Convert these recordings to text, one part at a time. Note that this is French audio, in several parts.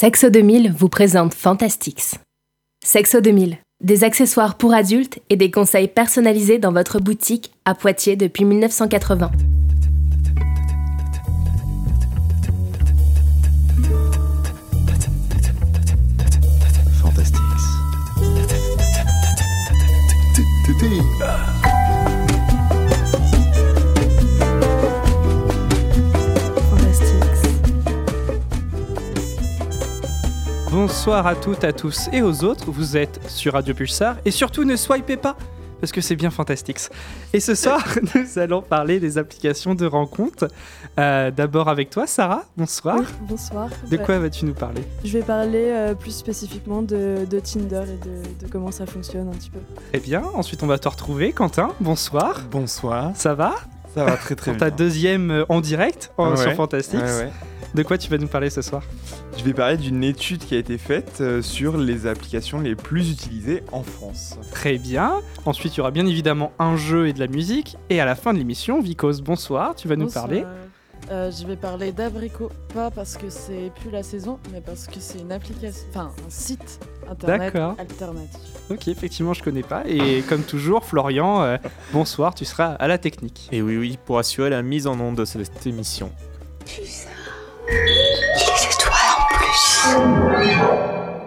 Sexo 2000 vous présente Fantastix. Sexo 2000, des accessoires pour adultes et des conseils personnalisés dans votre boutique à Poitiers depuis 1980. Fantastix. Bonsoir à toutes, à tous et aux autres, vous êtes sur Radio Pulsar et surtout ne swipez pas parce que c'est bien Fantastix. Et ce soir, nous allons parler des applications de rencontres. Euh, D'abord avec toi, Sarah, bonsoir. Oui, bonsoir. De Ouais. quoi vas-tu nous parler? Je vais parler euh, plus spécifiquement de, de Tinder et de, de comment ça fonctionne un petit peu. Eh bien, ensuite on va te retrouver, Quentin, bonsoir. Bonsoir. Ça va? Ça va très très Pour bien. ta deuxième euh, en direct en- Ouais. sur ouais. De quoi tu vas nous parler ce soir Je vais parler d'une étude qui a été faite euh, sur les applications les plus utilisées en France. Très bien. Ensuite, il y aura bien évidemment un jeu et de la musique. Et à la fin de l'émission, Vicos, bonsoir, tu vas nous parler. Euh, je vais parler d'abricot, pas parce que c'est plus la saison, mais parce que c'est une application, enfin un site internet D'accord. alternatif. Ok, effectivement, je connais pas. Et comme toujours, Florian, euh, bonsoir, tu seras à la technique. Et oui, oui, pour assurer la mise en onde de cette émission. Il est toi en plus.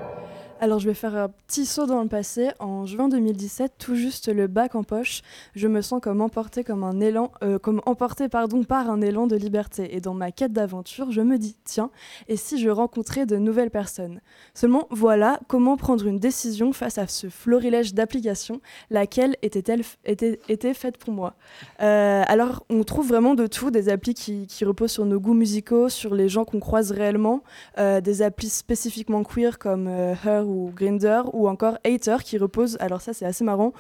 Alors je vais faire un petit saut dans le passé. En juin 2017, tout juste le bac en poche, je me sens comme emporté comme un élan, euh, comme emporté pardon par un élan de liberté. Et dans ma quête d'aventure, je me dis tiens, et si je rencontrais de nouvelles personnes? Seulement voilà comment prendre une décision face à ce florilège d'applications, laquelle était-elle était, était faite pour moi? Euh, alors on trouve vraiment de tout, des applis qui, qui reposent sur nos goûts musicaux, sur les gens qu'on croise réellement, euh, des applis spécifiquement queer comme Her ou Grinder ou encore Hater qui repose, alors ça c'est assez marrant,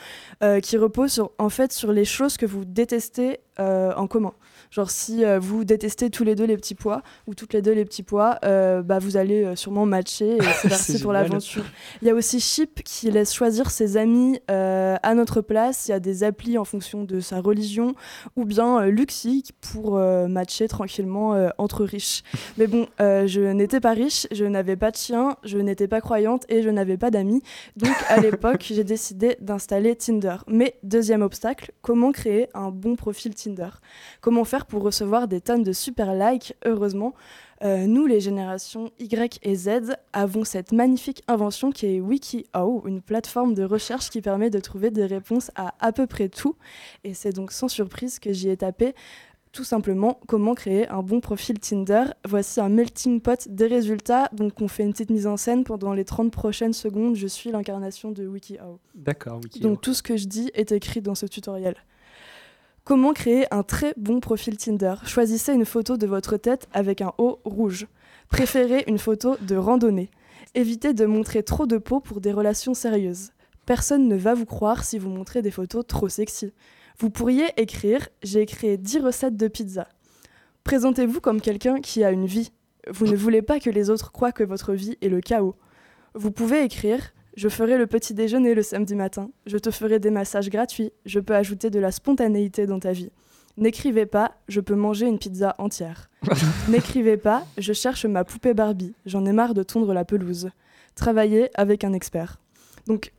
euh, qui repose en fait sur les choses que vous détestez euh, en commun. Genre si euh, vous détestez tous les deux les petits pois ou toutes les deux les petits pois, euh, bah, vous allez euh, sûrement matcher et c'est parti pour l'aventure. Il y a aussi Ship qui laisse choisir ses amis à notre place. Il y a des applis en fonction de sa religion ou bien Luxi pour matcher tranquillement entre riches. Mais bon, je n'étais pas riche, je n'avais pas de chien, je n'étais pas croyante et je n'avais pas d'amis. Donc à l'époque, j'ai décidé d'installer Tinder. Mais deuxième obstacle, comment créer un bon profil Tinder? Comment faire pour recevoir des tonnes de super likes Heureusement, euh, nous, les générations Y et Z, avons cette magnifique invention qui est WikiHow, une plateforme de recherche qui permet de trouver des réponses à à peu près tout. Et c'est donc sans surprise que j'y ai tapé tout simplement comment créer un bon profil Tinder. Voici un melting pot des résultats. Donc on fait une petite mise en scène pendant les 30 prochaines secondes. Je suis l'incarnation de WikiHow. D'accord, Wiki. Donc tout ce que je dis est écrit dans ce tutoriel. Comment créer un très bon profil Tinder? Choisissez une photo de votre tête avec un haut rouge. Préférez une photo de randonnée. Évitez de montrer trop de peau pour des relations sérieuses. Personne ne va vous croire si vous montrez des photos trop sexy. Vous pourriez écrire J'ai créé 10 recettes de pizza. Présentez-vous comme quelqu'un qui a une vie. Vous ne voulez pas que les autres croient que votre vie est le chaos. Vous pouvez écrire Je ferai le petit déjeuner le samedi matin. Je te ferai des massages gratuits. Je peux ajouter de la spontanéité dans ta vie. N'écrivez pas Je peux manger une pizza entière. N'écrivez pas Je cherche ma poupée Barbie. J'en ai marre de tondre la pelouse. Travaillez avec un expert. Donc,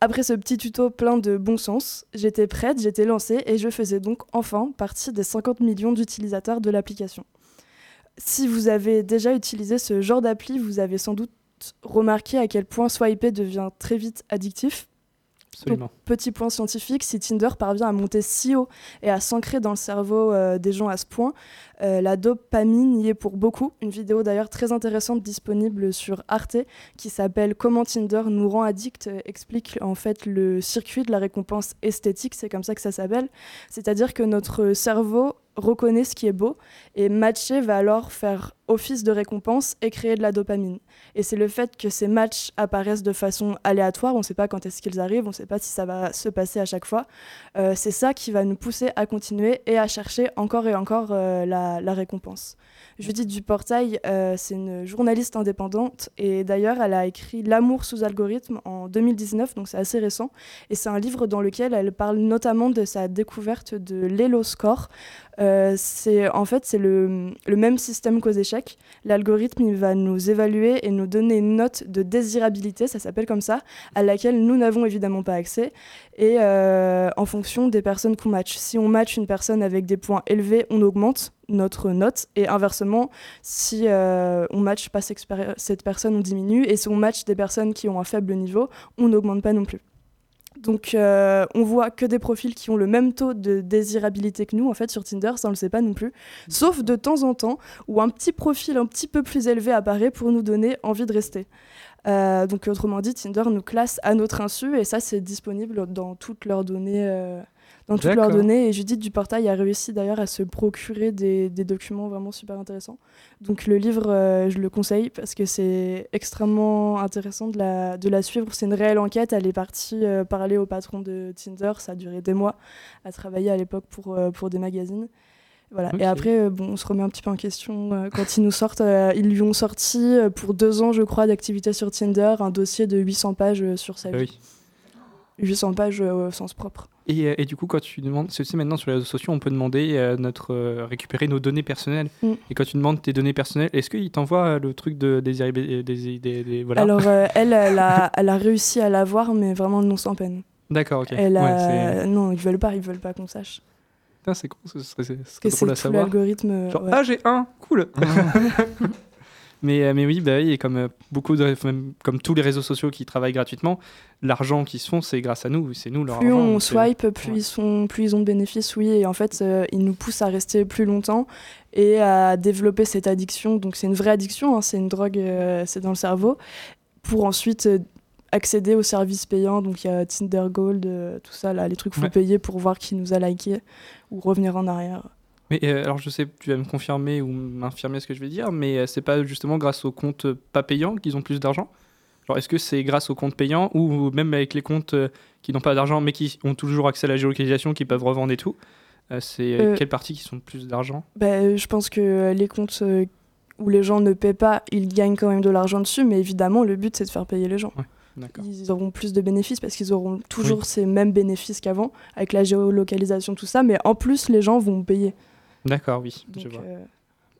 après ce petit tuto plein de bon sens, j'étais prête, j'étais lancée et je faisais donc enfin partie des 50 millions d'utilisateurs de l'application. Si vous avez déjà utilisé ce genre d'appli, vous avez sans doute remarqué à quel point swiper devient très vite addictif. Petit point scientifique, si Tinder parvient à monter si haut et à s'ancrer dans le cerveau euh, des gens à ce point, euh, la dopamine y est pour beaucoup. Une vidéo d'ailleurs très intéressante disponible sur Arte qui s'appelle Comment Tinder nous rend addict euh, explique en fait le circuit de la récompense esthétique, c'est comme ça que ça s'appelle. C'est-à-dire que notre cerveau reconnaît ce qui est beau et matcher va alors faire office de récompense et créer de la dopamine. Et c'est le fait que ces matchs apparaissent de façon aléatoire, on ne sait pas quand est-ce qu'ils arrivent, on ne sait pas si ça va se passer à chaque fois. Euh, c'est ça qui va nous pousser à continuer et à chercher encore et encore euh, la, récompense. Judith Duportail, euh, c'est une journaliste indépendante et d'ailleurs elle a écrit L'amour sous algorithme en 2019, donc c'est assez récent. Et c'est un livre dans lequel elle parle notamment de sa découverte de l'Elo Score, Euh, c'est en fait c'est le, même système qu'aux échecs. L'algorithme va nous évaluer et nous donner une note de désirabilité, ça s'appelle comme ça, à laquelle nous n'avons évidemment pas accès. Et euh, en fonction des personnes qu'on match. Si on match une personne avec des points élevés, on augmente notre note. Et inversement, si euh, on match pas cette personne, on diminue. Et si on match des personnes qui ont un faible niveau, on n'augmente pas non plus. Donc euh, on voit que des profils qui ont le même taux de désirabilité que nous en fait sur Tinder, ça on le sait pas non plus. Sauf de temps en temps où un petit profil un petit peu plus élevé apparaît pour nous donner envie de rester. Euh, donc autrement dit, Tinder nous classe à notre insu et ça c'est disponible dans toutes leurs données. Euh, dans toutes leurs données. Et Judith du portail a réussi d'ailleurs à se procurer des, des, documents vraiment super intéressants. Donc le livre, euh, je le conseille parce que c'est extrêmement intéressant de la, de la suivre. C'est une réelle enquête. Elle est partie parler au patron de Tinder. Ça a duré des mois à travailler à l'époque pour, pour des magazines. Voilà. Et après, euh, bon, on se remet un petit peu en question. Euh, quand ils nous sortent, euh, ils lui ont sorti pour deux ans, je crois, d'activité sur Tinder, un dossier de 800 pages sur sa ah vie. 800 pages au sens propre. Et, et, du coup, quand tu demandes, c'est aussi maintenant sur les réseaux sociaux, on peut demander notre récupérer nos données personnelles. Mm. Et quand tu demandes tes données personnelles, est-ce qu'il t'envoie le truc de des, des, des, voilà. Alors elle, elle a, elle a réussi à l'avoir, mais vraiment non sans peine. D'accord, ok. Elle non, ils veulent pas, ils veulent pas qu'on sache c'est con, ce serait, ce serait drôle à savoir. l'algorithme. Genre, ah, j'ai un, cool mais, euh, mais oui, bah, et comme, euh, beaucoup de, comme tous les réseaux sociaux qui travaillent gratuitement, l'argent qu'ils se font, c'est grâce à nous, c'est nous leur plus argent. Plus on swipe, plus, ils sont, plus ils ont de bénéfices, oui, et en fait, euh, ils nous poussent à rester plus longtemps et à développer cette addiction. Donc c'est une vraie addiction, hein, c'est une drogue, c'est dans le cerveau, pour ensuite accéder aux services payants. Donc il y a Tinder Gold, tout ça, là, les trucs qu'il faut payer pour voir qui nous a liké ou revenir en arrière. Mais euh, alors je sais, tu vas me confirmer ou m'infirmer ce que je vais dire, mais euh, c'est pas justement grâce aux comptes pas payants qu'ils ont plus d'argent? Alors est-ce que c'est grâce aux comptes payants ou même avec les comptes euh, qui n'ont pas d'argent mais qui ont toujours accès à la géolocalisation, qui peuvent revendre et tout C'est quelle partie qui sont plus d'argent? bah, Je pense que les comptes où les gens ne paient pas, ils gagnent quand même de l'argent dessus, mais évidemment le but c'est de faire payer les gens. Ils auront plus de bénéfices parce qu'ils auront toujours ces mêmes bénéfices qu'avant, avec la géolocalisation, tout ça, mais en plus, les gens vont payer. D'accord, oui, je vois. Euh,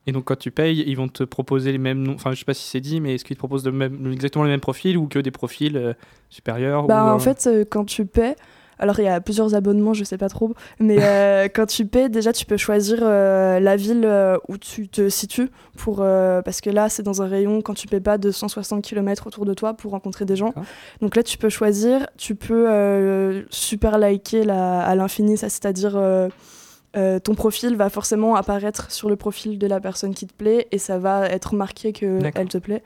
Et donc, quand tu payes, ils vont te proposer les mêmes noms. Enfin, je sais pas si c'est dit, mais est-ce qu'ils te proposent même, exactement les mêmes profils ou que des profils euh, supérieurs bah, En euh, fait, quand tu payes, alors il y a plusieurs abonnements, je sais pas trop, mais quand tu paies, déjà tu peux choisir la ville où tu te situes pour parce que là c'est dans un rayon quand tu paies pas de 160 km autour de toi pour rencontrer des gens. Donc là tu peux choisir, tu peux super liker à l'infini, ça c'est-à-dire ton profil va forcément apparaître sur le profil de la personne qui te plaît et ça va être marqué qu'elle te plaît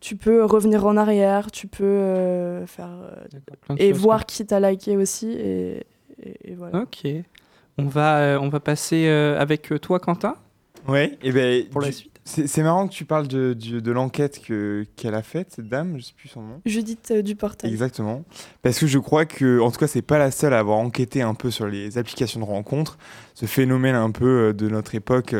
tu peux revenir en arrière, tu peux euh, faire euh, et voir qui t'a liké aussi et, voilà. Ok. On va euh, on va passer avec toi Quentin? Ouais. Et ben pour la suite. C'est marrant que tu parles de, de, l'enquête qu'elle a faite, cette dame, je sais plus son nom. Judith Duportail. Exactement. Parce que je crois que, en tout cas, c'est pas la seule à avoir enquêté un peu sur les applications de rencontres, ce phénomène un peu de notre époque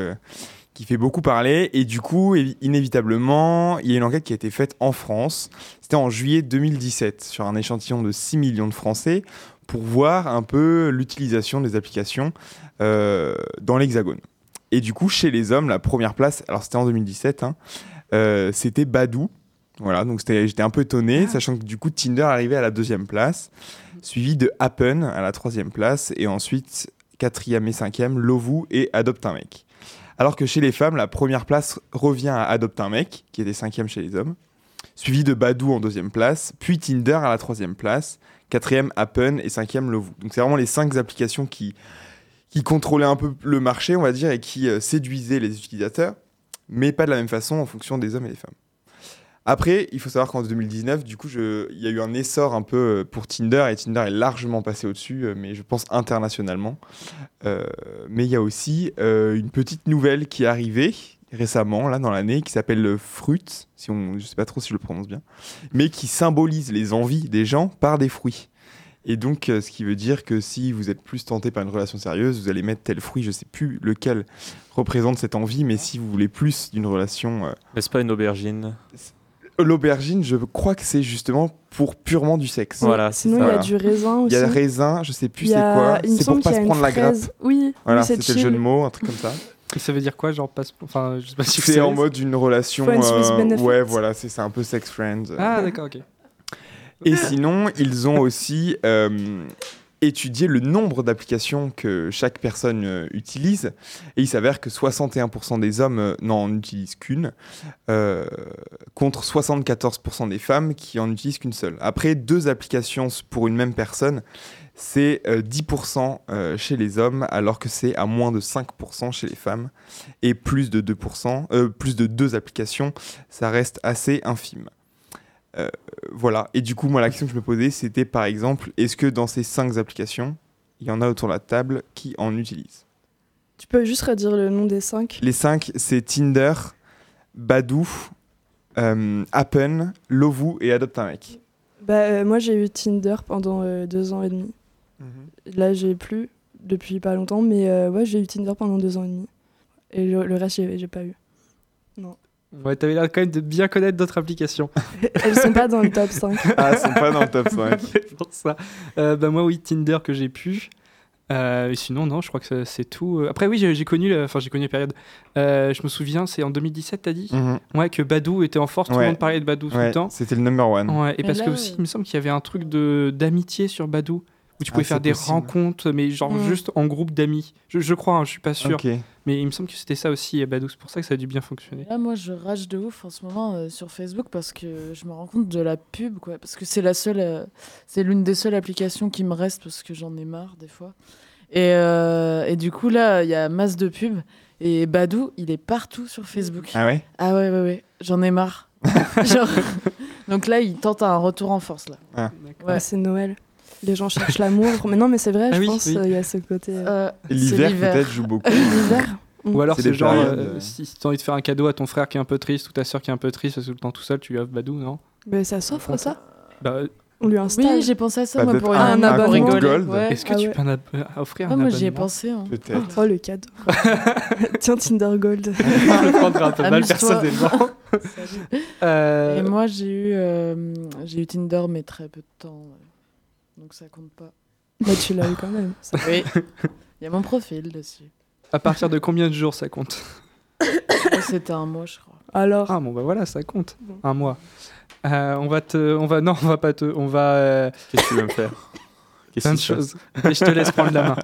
qui fait beaucoup parler. Et du coup, inévitablement, il y a une enquête qui a été faite en France. C'était en juillet 2017 sur un échantillon de 6 millions de Français pour voir un peu l'utilisation des applications euh, dans l'Hexagone. Et du coup, chez les hommes, la première place, alors c'était en 2017, hein, euh, c'était Badou. Voilà, donc j'étais un peu étonné, ah. sachant que du coup, Tinder arrivait à la deuxième place, suivi de Happen à la troisième place, et ensuite, quatrième et cinquième, Lovoo et Adopte un mec. Alors que chez les femmes, la première place revient à Adopte un mec, qui était cinquième chez les hommes, suivi de Badou en deuxième place, puis Tinder à la troisième place, quatrième Appen et cinquième Lovoo. Donc c'est vraiment les cinq applications qui, qui contrôlaient un peu le marché, on va dire, et qui euh, séduisaient les utilisateurs, mais pas de la même façon en fonction des hommes et des femmes. Après, il faut savoir qu'en 2019, du coup, il y a eu un essor un peu euh, pour Tinder et Tinder est largement passé au-dessus, euh, mais je pense internationalement. Mais il y a aussi une petite nouvelle qui est arrivée récemment, là, dans l'année, qui s'appelle Fruit, si on, je ne sais pas trop si je le prononce bien, mais qui symbolise les envies des gens par des fruits. Et donc, ce qui veut dire que si vous êtes plus tenté par une relation sérieuse, vous allez mettre tel fruit, je ne sais plus lequel représente cette envie, mais si vous voulez plus d'une relation. N'est-ce pas une aubergine L'aubergine, je crois que c'est justement pour purement du sexe. Voilà, c'est Sinon, il y Voilà. a du raisin Il aussi. y a le raisin, je sais plus Il c'est quoi. il C'est pour pas se prendre la grappe. Oui, Voilà, oui, c'était le jeu de mots, un truc comme ça. Et ça veut dire quoi Genre, passe. Enfin, je sais pas si vous C'est en mode une relation. Euh, ouais, voilà, c'est c'est un peu sex friends. Ah, d'accord, ok. Et sinon, ils ont aussi euh, étudié le nombre d'applications que chaque personne euh, utilise. Et il s'avère que 61% des hommes euh, n'en utilisent qu'une, contre 74% des femmes qui en utilisent qu'une seule. Après, deux applications pour une même personne, c'est euh, 10% euh, chez les hommes, alors que c'est à moins de 5% chez les femmes. Et plus de 2%, plus de deux applications, ça reste assez infime. Euh, voilà. Et du coup, moi, la question que je me posais, c'était par exemple, est-ce que dans ces cinq applications, il y en a autour de la table qui en utilisent? Tu peux juste redire le nom des cinq? Les cinq, c'est Tinder, Badoo, euh, Appen, Lovoo et Adopte un mec. bah, euh, Moi, j'ai eu Tinder pendant deux ans et demi. Là, j'ai plus depuis pas longtemps, mais ouais, j'ai eu Tinder pendant deux ans et demi. Et le, le reste, j'ai pas eu. Ouais, t'avais l'air quand même de bien connaître d'autres applications. Elles sont pas dans le top 5. Ah, elles sont pas dans le top 5. C'est pour ça. Euh, bah, moi, oui, Tinder que j'ai pu. Euh, et sinon, non, je crois que c'est tout. Après, oui, j'ai connu, enfin, j'ai connu la période. Euh, je me souviens, c'est en 2017, t'as dit? Mhm. Ouais, que Badou était en force, tout le Ouais. monde parlait de Badou tout Ouais, le temps. c'était le number one. Ouais, et Et parce là, que aussi, il me semble qu'il y avait un truc d'amitié sur Badou où tu pouvais Ah, faire des possible. rencontres, mais genre Mm. juste en groupe d'amis. Je, je crois, hein, je suis pas sûr, Ok. Mais il me semble que c'était ça aussi à Badou. C'est pour ça que ça a dû bien fonctionner. Là, moi, je rage de ouf en ce moment euh, sur Facebook parce que je me rends compte de la pub, quoi. Parce que c'est la seule, euh, c'est l'une des seules applications qui me reste parce que j'en ai marre des fois. Et, euh, et du coup, là, il y a masse de pubs. Et Badou, il est partout sur Facebook. Ah ouais? Ah ouais, ouais, ouais. J'en ai marre. Genre- Donc là, il tente un retour en force, là. Ouais. Ah, c'est Noël. Les gens cherchent l'amour. Mais non, mais c'est vrai, Ah je oui, pense, oui. euh, il y a ce côté. euh, Euh, L'hiver, peut-être, joue beaucoup. L'hiver Ou alors C'est genre, euh, euh. si t'as envie de faire un cadeau à ton frère qui est un peu triste ou ta soeur qui est un peu triste, parce que tout le temps tout seul, tu lui offres Badou, non? Mais ça s'offre, ça Bah, On lui installe. Oui, j'ai pensé à ça, Bah, moi, pour un- un abonnement. Gold. Ouais. est-ce que Ah tu ouais. peux offrir Ah, un moi, j'y ai abonnement? pensé. hein. Peut-être. Oh, le cadeau. Tiens, Tinder Gold. Je le prendrai un peu mal personnellement. Euh, Et moi, j'ai eu, euh, j'ai eu Tinder, mais très peu de temps. Donc ça compte pas. Bah, tu l'as eu quand même. ça. Oui. Il y a mon profil dessus. à partir de combien de jours ça compte? Moi, C'était un mois, je crois. Alors, Ah bon bah voilà, ça compte. Bon. Un mois. Euh, on va te, on va non, on va pas te, on va euh, Qu'est-ce que tu veux me faire? Qu'est-ce plein de choses. Et je te laisse prendre la main.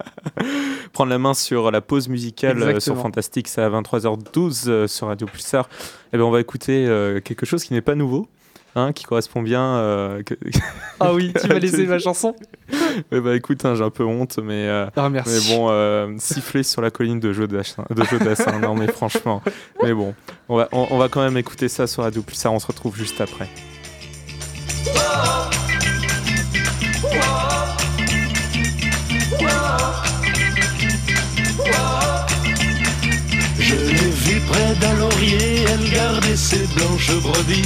Prendre la main sur la pause musicale euh, sur. Fantastique, c'est à 23h12 euh, sur Radio Pulsar. Et ben on va écouter euh, quelque chose qui n'est pas nouveau. Hein, qui correspond bien. euh, que- Ah oui, tu vas laisser ma chanson. Eh ben, écoute, hein, j'ai un peu honte, mais, euh, Ah mais bon, euh, siffler sur la colline de Jodassin, de Jodassin, non mais franchement. Mais bon, on va, on, on va quand même écouter ça sur Radio Pulsar, on se retrouve juste après. Je l'ai vue près d'un laurier, elle gardait ses blanches brebis.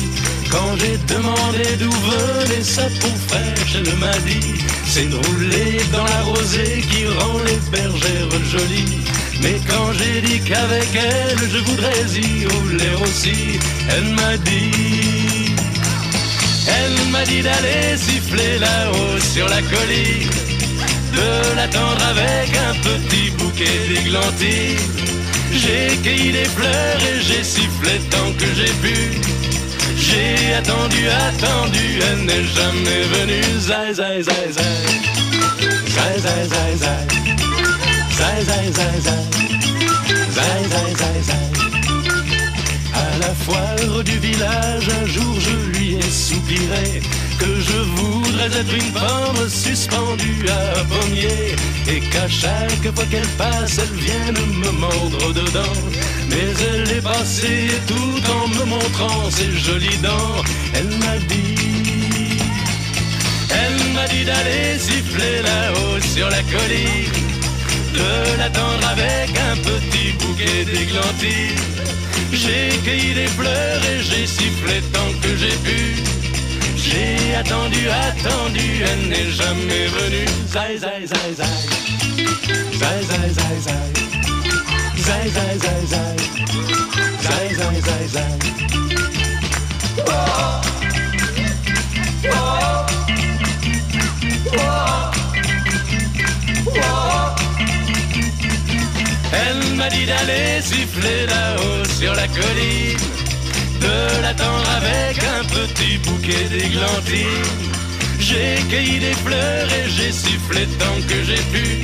Quand j'ai demandé d'où venait sa peau fraîche, elle m'a dit C'est de rouler dans la rosée qui rend les bergères jolies. Mais quand j'ai dit qu'avec elle je voudrais y rouler aussi, elle m'a dit Elle m'a dit d'aller siffler là-haut sur la colline, de l'attendre avec un petit bouquet d'églantines. J'ai cueilli des fleurs et j'ai sifflé tant que j'ai pu. J'ai attendu, attendu, elle n'est jamais venue. Zai, zai, zai, zai. Zai, zai, zai, zai. Zai, zai, zai, zai. Zai, zai, zai, zai. À la foire du village, un jour je lui ai soupiré que je voudrais être une pomme suspendue à un pommier et qu'à chaque fois qu'elle passe, elle vienne me mordre dedans. Mais elle est passée tout en me montrant ses jolies dents, elle m'a dit, elle m'a dit d'aller siffler là-haut sur la colline, de l'attendre avec un petit bouquet d'églantines. J'ai cueilli des fleurs et j'ai sifflé tant que j'ai pu. J'ai attendu, attendu, elle n'est jamais venue. Zai, zai, zai, zai. Zai, zai, zai, zai. Zai, zai, zai, zai. Zai, zai, zai, zai. Elle m'a dit d'aller siffler là-haut sur la colline, de l'attendre avec petit bouquet d'églantines. J'ai cueilli des fleurs et j'ai sifflé tant que j'ai pu.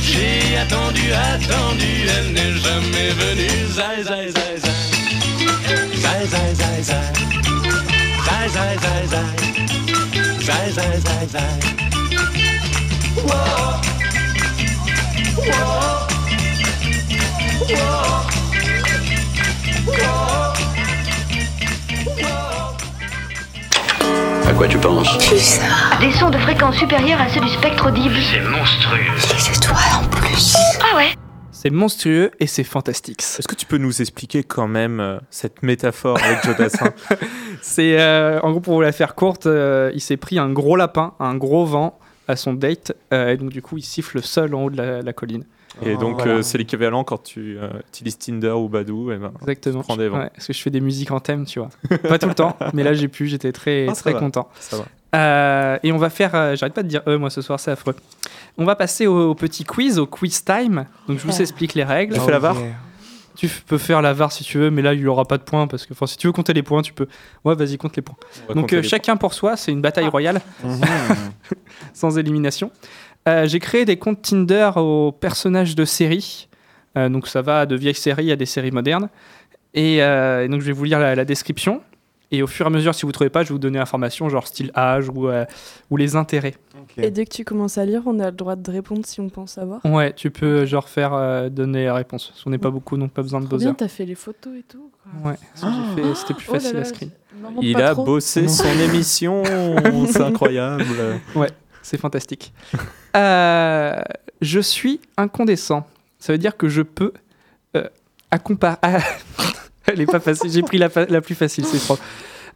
J'ai attendu, attendu, elle n'est jamais venue. Zai, zai, zai, zai. Zai, zai, zai, zai. Zai, zai, zai, zai. Zai, zai, zai, zai. À quoi tu penses Des sons de fréquence supérieure à ceux du spectre audible. C'est monstrueux. Les étoiles en plus. Ah ouais C'est monstrueux et c'est fantastique. Est-ce que tu peux nous expliquer quand même euh, cette métaphore avec Joe Dassin C'est euh, en gros pour vous la faire courte, euh, il s'est pris un gros lapin, un gros vent à son date, euh, et donc du coup il siffle seul en haut de la, la colline. Et Oh, donc voilà. euh, c'est l'équivalent quand tu euh, utilises Tinder ou Badou. Et ben, Exactement. tu prends des vents. Ouais, parce que je fais des musiques en thème, tu vois. Pas tout le temps, mais là j'ai pu, j'étais très Ah, ça très va. content. Ça va. Euh, et on va faire, euh, j'arrête pas de dire eux, moi ce soir c'est affreux. On va passer au, au petit quiz, au quiz time. Donc je vous Ah. explique les règles. Tu fais la VAR Tu peux faire la VAR si tu veux, mais là il y aura pas de points parce que si tu veux compter les points, tu peux. Ouais, vas-y compte les points. Donc euh, les chacun pour soi, c'est une bataille Ah. royale Mhm. sans élimination. Euh, J'ai créé des comptes Tinder aux personnages de séries. Euh, donc ça va de vieilles séries à des séries modernes. Et, euh, et donc je vais vous lire la, la description. Et au fur et à mesure, si vous ne trouvez pas, je vais vous donner l'information, genre style âge ou, euh, ou les intérêts. Et dès que tu commences à lire, on a le droit de répondre si on pense savoir. Ouais, tu peux genre faire euh, donner la réponse. Parce qu'on n'est pas beaucoup, donc pas besoin de buzzer. bien, t'as fait les photos et tout. quoi. Ouais, fait- c'était plus Oh facile là, à screen. Il a trop. bossé son émission, c'est incroyable. C'est fantastique. Euh, je suis incandescent. Ça veut dire que je peux euh, accompar- ah, Elle est pas facile. J'ai pris la, fa- la plus facile, c'est trop.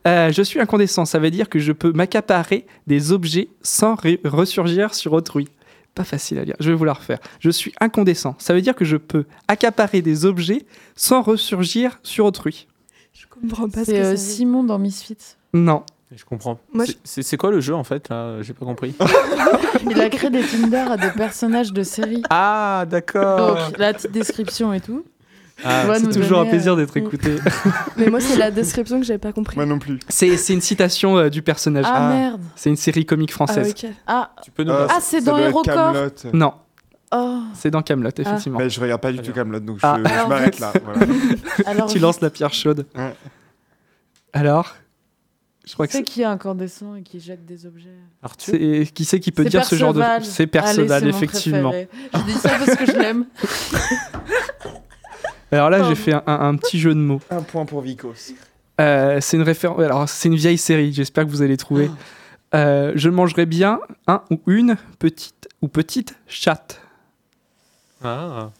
Euh, je suis incandescent. Ça veut dire que je peux m'accaparer des objets sans re- ressurgir sur autrui. Pas facile à lire. Je vais vous la refaire. Je suis incandescent. Ça veut dire que je peux accaparer des objets sans ressurgir sur autrui. Je comprends pas ce C'est que euh, Simon dans Misfits. Non. Je comprends. Moi, C'est- je- C'est c'est quoi le jeu en fait là? J'ai pas compris. Il a créé des Tinder à des personnages de séries. ah d'accord. Donc, la petite description et tout. Ah, C'est toujours un plaisir euh, d'être écouté. Mais moi, c'est la description que j'avais pas compris. Moi non plus. C'est c'est une citation euh, du personnage. Ah, Ah. merde. C'est une série comique Ah, française. ok. Ah, Tu peux nous Euh, Ah, c'est dans Hérocorps. Kaamelott. Non, oh. c'est dans Camelot, effectivement. Mais je regarde pas du tout. Camelot, donc Ah. je, je m'arrête là. Voilà. Alors, tu lances la pierre chaude. Ouais. Alors? Je crois que C'est c'est. qui est incandescent et qui jette des objets Arthur. c'est- Qui c'est qui peut C'est dire ce genre de. Perceval. C'est Allez, Perceval, c'est effectivement. Je dis ça parce que je l'aime. Alors là, j'ai fait un, un- un petit jeu de mots. Un point pour Vicos. Euh, c'est une référence. Alors, c'est une vieille série, j'espère que vous allez trouver. Euh, je mangerai bien un ou une petite ou petite chatte. Ah.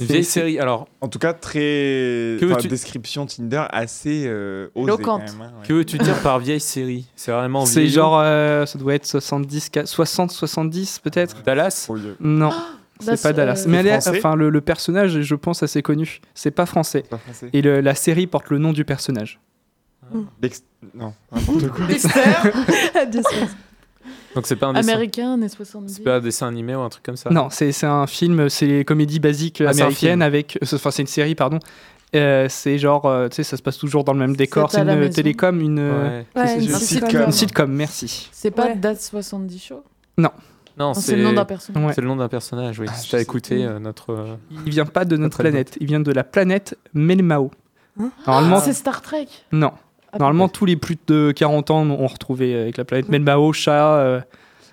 Une vieille série. Alors, En tout cas, très. Que description Tinder assez euh, osée Éloquente. quand même. hein, ouais. que veux-tu dire par vieille série? C'est vraiment C'est genre. euh, ça doit être 70, 60, 70 peut-être? Dallas? Trop vieux. Non, c'est That's, pas Dallas. euh, Mais elle est- français? enfin, le, le personnage, je pense, assez connu. C'est pas français. Pas français. Et le- la série porte le nom du personnage. Dex- Non, n'importe quoi. Dexter? Donc c'est pas un dessin. Américain, années 70. C'est pas un dessin animé ou un truc comme ça. Non, c'est c'est un film, c'est les comédies basiques Ah, américaines avec. euh, Enfin, c'est une série, pardon. Euh, c'est genre, euh, tu sais, ça se passe toujours dans le même décor. C'est une maison. télécom, une, Ouais. Ouais, c'est- une c'est- sitcom. sitcom. une sitcom, merci. C'est pas Ouais. Date 70 Show? Non, Non, C'est le nom d'un personnage. Ouais. C'est le nom d'un personnage, oui. Ah, si t'as sais. écouté euh, notre. euh, Il vient pas de notre Notre planète, il vient de la planète Melmao. Hein? Normalement, Ah, c'est Star Trek. non. Ah, Normalement, tous les plus de 40 ans ont retrouvé avec la planète Melmao, chat, euh,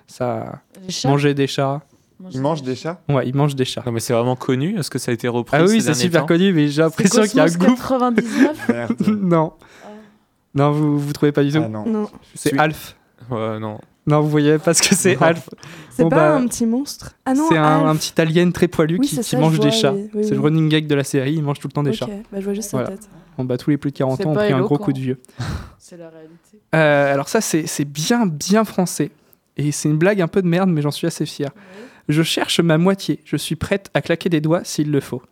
ça mangeait des chats. Ils mangent des chats? Ouais, ils mangent des chats. Non, mais c'est vraiment connu. Est-ce que ça a été repris Ah oui, c'est super temps? connu, mais j'ai l'impression qu'il y a un groupe. 99 Merde. non. Ah. Non, vous vous trouvez pas du tout? Ah non. Non. c'est suis- Alf. Ouais, non. Non, vous voyez pas ce que c'est. Alf. C'est Bon, pas bah, un petit monstre? Ah non, c'est un, petit alien très poilu Oui, qui, c'est qui ça, mange des chats. oui, oui, c'est le running gag de la série, il mange tout le temps des Ok, chats. bah, je vois juste Voilà. sa tête. Bon, bah, tous les plus de 40 C'est ans ont pas pris un gros coup de vieux. C'est la réalité. Euh, alors ça, c'est c'est bien, bien français. Et c'est une blague un peu de merde, mais j'en suis assez fier. Je cherche ma moitié. Je suis prête à claquer des doigts s'il le faut.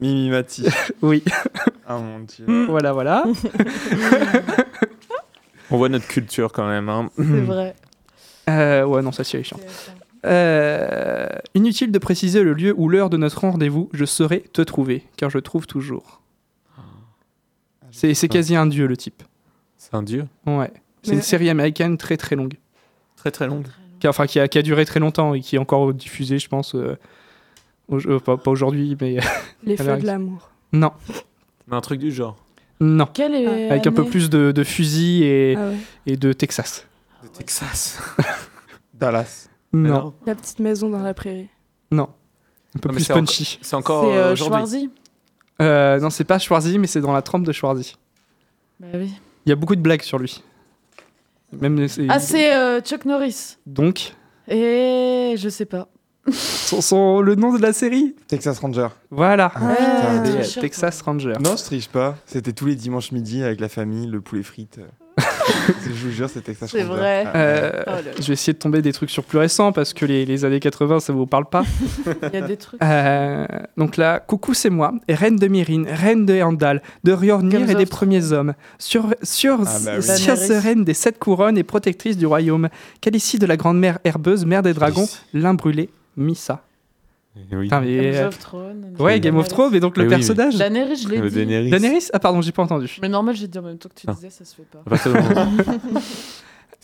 Mimi Mati. Oui, Ah mon dieu. voilà, voilà. On voit notre culture quand même. hein. C'est vrai. Euh, ouais, non, ça c'est chiant. Euh, inutile de préciser le lieu ou l'heure de notre rendez-vous, je saurai te trouver, car je trouve toujours. C'est c'est quasi un dieu le type. C'est un dieu? Ouais. C'est Mais- une série américaine très très longue. Très très longue. Qui a, enfin, qui a, qui a duré très longtemps et qui est encore diffusée, je pense. euh, au- euh, pas, pas aujourd'hui, mais. Les feux de l'amour. non. Mais un truc du genre. Non. Quelle est Avec un peu plus de, de fusils et, Ah ouais. et de Texas. De Texas. Dallas. Non. La petite maison dans la prairie. Non. Un peu Non, mais plus c'est encore- punchy. C'est encore C'est euh, euh, aujourd'hui. Schwarzy Euh, non, c'est pas Schwarzy, mais c'est dans la trempe de Schwarzy. Bah oui. Il y a beaucoup de blagues sur lui. Même c'est- Ah, c'est euh, Chuck Norris. Donc, Et je sais pas. son, son- le nom de la série Texas Ranger. Voilà. putain. Ouais, cher, Texas Ranger. Non, je triche pas. C'était tous les dimanches midi avec la famille, le poulet frites. je vous jure, c'est Texas C'est vrai. Ah, Euh, Oh je vais essayer de tomber des trucs sur plus récents parce que les, les années 80, ça vous parle pas. Il y a des trucs. Euh, donc là, coucou, c'est moi, reine de Myrine, reine de Handal, de Ryornir Games et des premiers hommes, sur, sur Ah bah oui. reine des sept couronnes et protectrice du royaume, Calicie de la grande mère herbeuse, mère des dragons, l'un brûlé, Missa. Eh Oui. Putain, mais, Game euh, of Thrones. ouais, Game of. Thrones, et donc le Mais oui, mais- personnage. Daenerys, je l'ai Le dit. Daenerys. Daenerys Ah, pardon, j'ai pas entendu. Mais normal, j'ai dit en même temps que tu Ah. disais, ça se fait pas. Moment-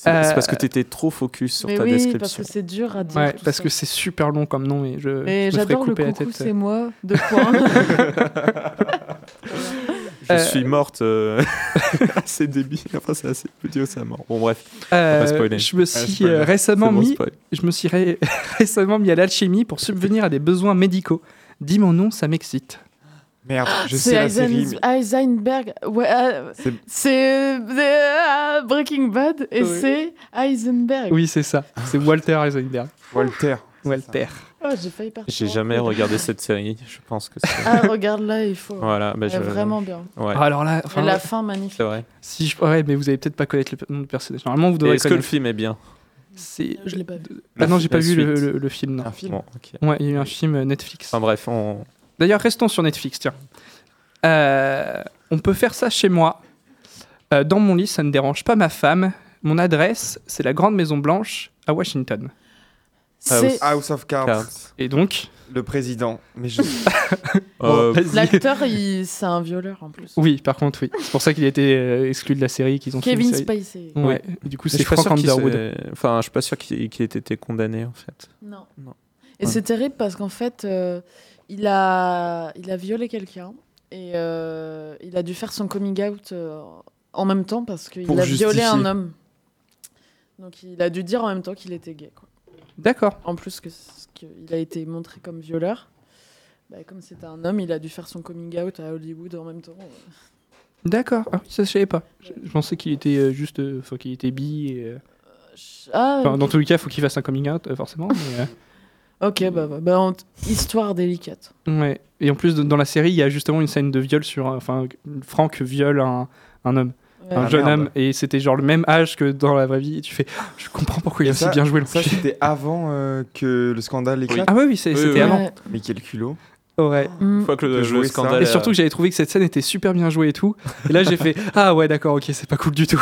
C'est Euh, parce que tu étais trop focus sur Mais ta oui, parce description. que c'est dur à dire. Ouais, tout parce ça. que c'est super long comme nom et je, Mais je me ferai j'adore le coucou, tête. c'est moi. De point. Je Euh, suis morte. euh, assez débile. Enfin, c'est assez petit ça mort. Bon, bref. Euh, je me suis euh, récemment bon, mis je me suis ré- récemment mis à l'alchimie pour subvenir à des besoins médicaux. Dis mon nom, ça m'excite. Merde, je sais C'est la série. Mais- Heisenberg. Ouais, euh, C'est- euh, Breaking Bad et Oui. c'est Heisenberg. Oui, c'est ça. C'est Walter Heisenberg. Walter. Walter. Oh, j'ai failli partir. J'ai jamais regardé cette série. Je pense que c'est. Ah, regarde là, il faut. Voilà. Bah, Elle je... est vraiment bien. Ouais. Ah, alors là, enfin, la fin magnifique. C'est vrai. si je... ouais, mais vous allez peut-être pas connaître le nom du personnage. Normalement, vous Et devrez Est-ce que le film est bien C'est. Je l'ai pas vu. Ah non, j'ai pas vu le, suite. le- le film. Non. Un film. Bon, ok. Ouais, il y a eu un film euh, Netflix. Enfin bref, on. D'ailleurs, restons sur Netflix, tiens. Euh, on peut faire ça chez moi. Euh, dans mon lit, ça ne dérange pas ma femme. Mon adresse, c'est la Grande Maison Blanche à Washington. C'est House of Cards. Cards. Et donc, Le président. Mais je... Euh, l'acteur, il... c'est un violeur en plus. Oui, par contre, oui. C'est pour ça qu'il a été euh, exclu de la série qu'ils ont. Kevin. Spacey. Ouais. Du coup, c'est Frank Underwood. Enfin, je suis pas sûr qu'il ait été condamné en fait. Non. Non. Et Ouais. c'est terrible parce qu'en fait, euh, il, a... il a violé quelqu'un et euh, il a dû faire son coming out euh, en même temps parce qu'il a violé un homme. Donc il a dû dire en même temps qu'il était gay. Quoi. D'accord. En plus que qu'il a été montré comme violeur. Bah, comme c'était un homme, il a dû faire son coming out à Hollywood en même temps. D'accord. Ah, ça, je savais pas. Je, je pensais qu'il était euh, juste. euh, Enfin, qu'il était bi. et, euh, Ah, Enfin, dans tous les cas, il faut qu'il fasse un coming out, euh, forcément. mais, euh, Ok, bah, bah, bah, histoire délicate. Ouais. Et en plus, de- dans la série, il y a justement une scène de viol sur. Enfin, Franck viole un, un homme. Un Ah, jeune merde. homme, et c'était genre le même âge que dans la vraie vie. Et tu fais, Ah, je comprends pourquoi il a Et si ça- bien joué Ça, l'enculé. c'était avant euh, que le scandale éclate. Ah ouais, oui, c'est- Oui, c'était oui, avant. Ouais. Mais quel culot. Ouais. Mm. Une fois que le, le jouer ça. scandale. Et surtout que j'avais trouvé que cette scène était super bien jouée et tout. Et là, j'ai fait, ah ouais, d'accord, ok, c'est pas cool du tout.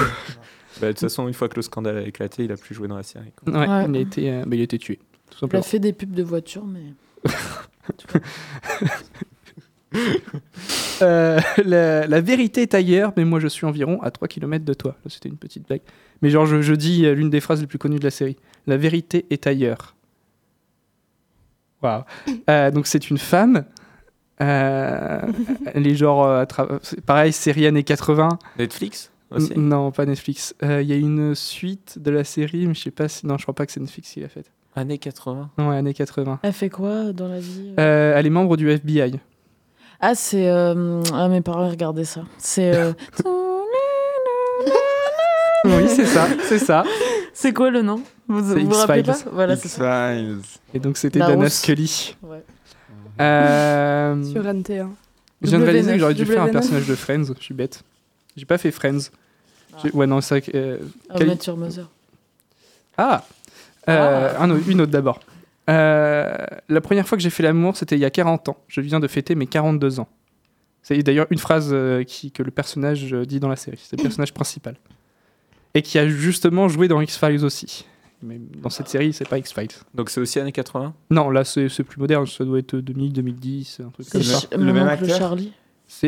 Bah, de toute façon, une fois que le scandale a éclaté, il a plus joué dans la série. quoi. Ouais, Ouais. Il, a été, euh, bah, il a été tué, tout Il a fait des pubs de voitures, mais. Euh, la, la vérité est ailleurs, mais moi je suis environ à 3 km de toi. C'était une petite blague. Mais genre, je, je dis euh, l'une des phrases les plus connues de la série. La vérité est ailleurs. Waouh. Euh, donc c'est une femme. Euh, elle est genre, euh, à tra- c'est pareil, série années 80. Netflix aussi? N- Non, pas Netflix. Euh, Il y a une suite de la série, mais je sais pas si. Non, je crois pas que c'est Netflix qui l'a faite. Années 80. Non, ouais, années 80. Elle fait quoi dans la vie? Euh, elle est membre du FBI. Ah, c'est. euh, Ah, mes parents regardaient ça. C'est. euh, Oui, c'est ça, c'est ça. c'est quoi le nom? Vous C'est vous, vous rappelez pas? X-Files. Voilà, c'est ça. X-Files. Et donc c'était Dana rousse. Scully. Ouais. Euh, Sur NT1. je viens de réaliser que W9, j'aurais dû faire un W9. personnage de Friends. Je suis bête. J'ai pas fait Friends. J'ai- Ouais, non, c'est vrai que. euh, Ah, Quel- Mother. Ah, Euh, un autre- Une autre d'abord. Euh, la première fois que j'ai fait l'amour, c'était il y a 40 ans. Je viens de fêter mes 42 ans. C'est d'ailleurs une phrase euh, qui, que le personnage euh, dit dans la série. C'est le personnage principal. et qui a justement joué dans X-Files aussi. Mais dans cette série, c'est pas X-Files. Donc c'est aussi années 80 Non, là, c'est plus moderne, ça doit être 2000, 2010, un truc C'est comme ça. Le mon même oncle acteur Charlie.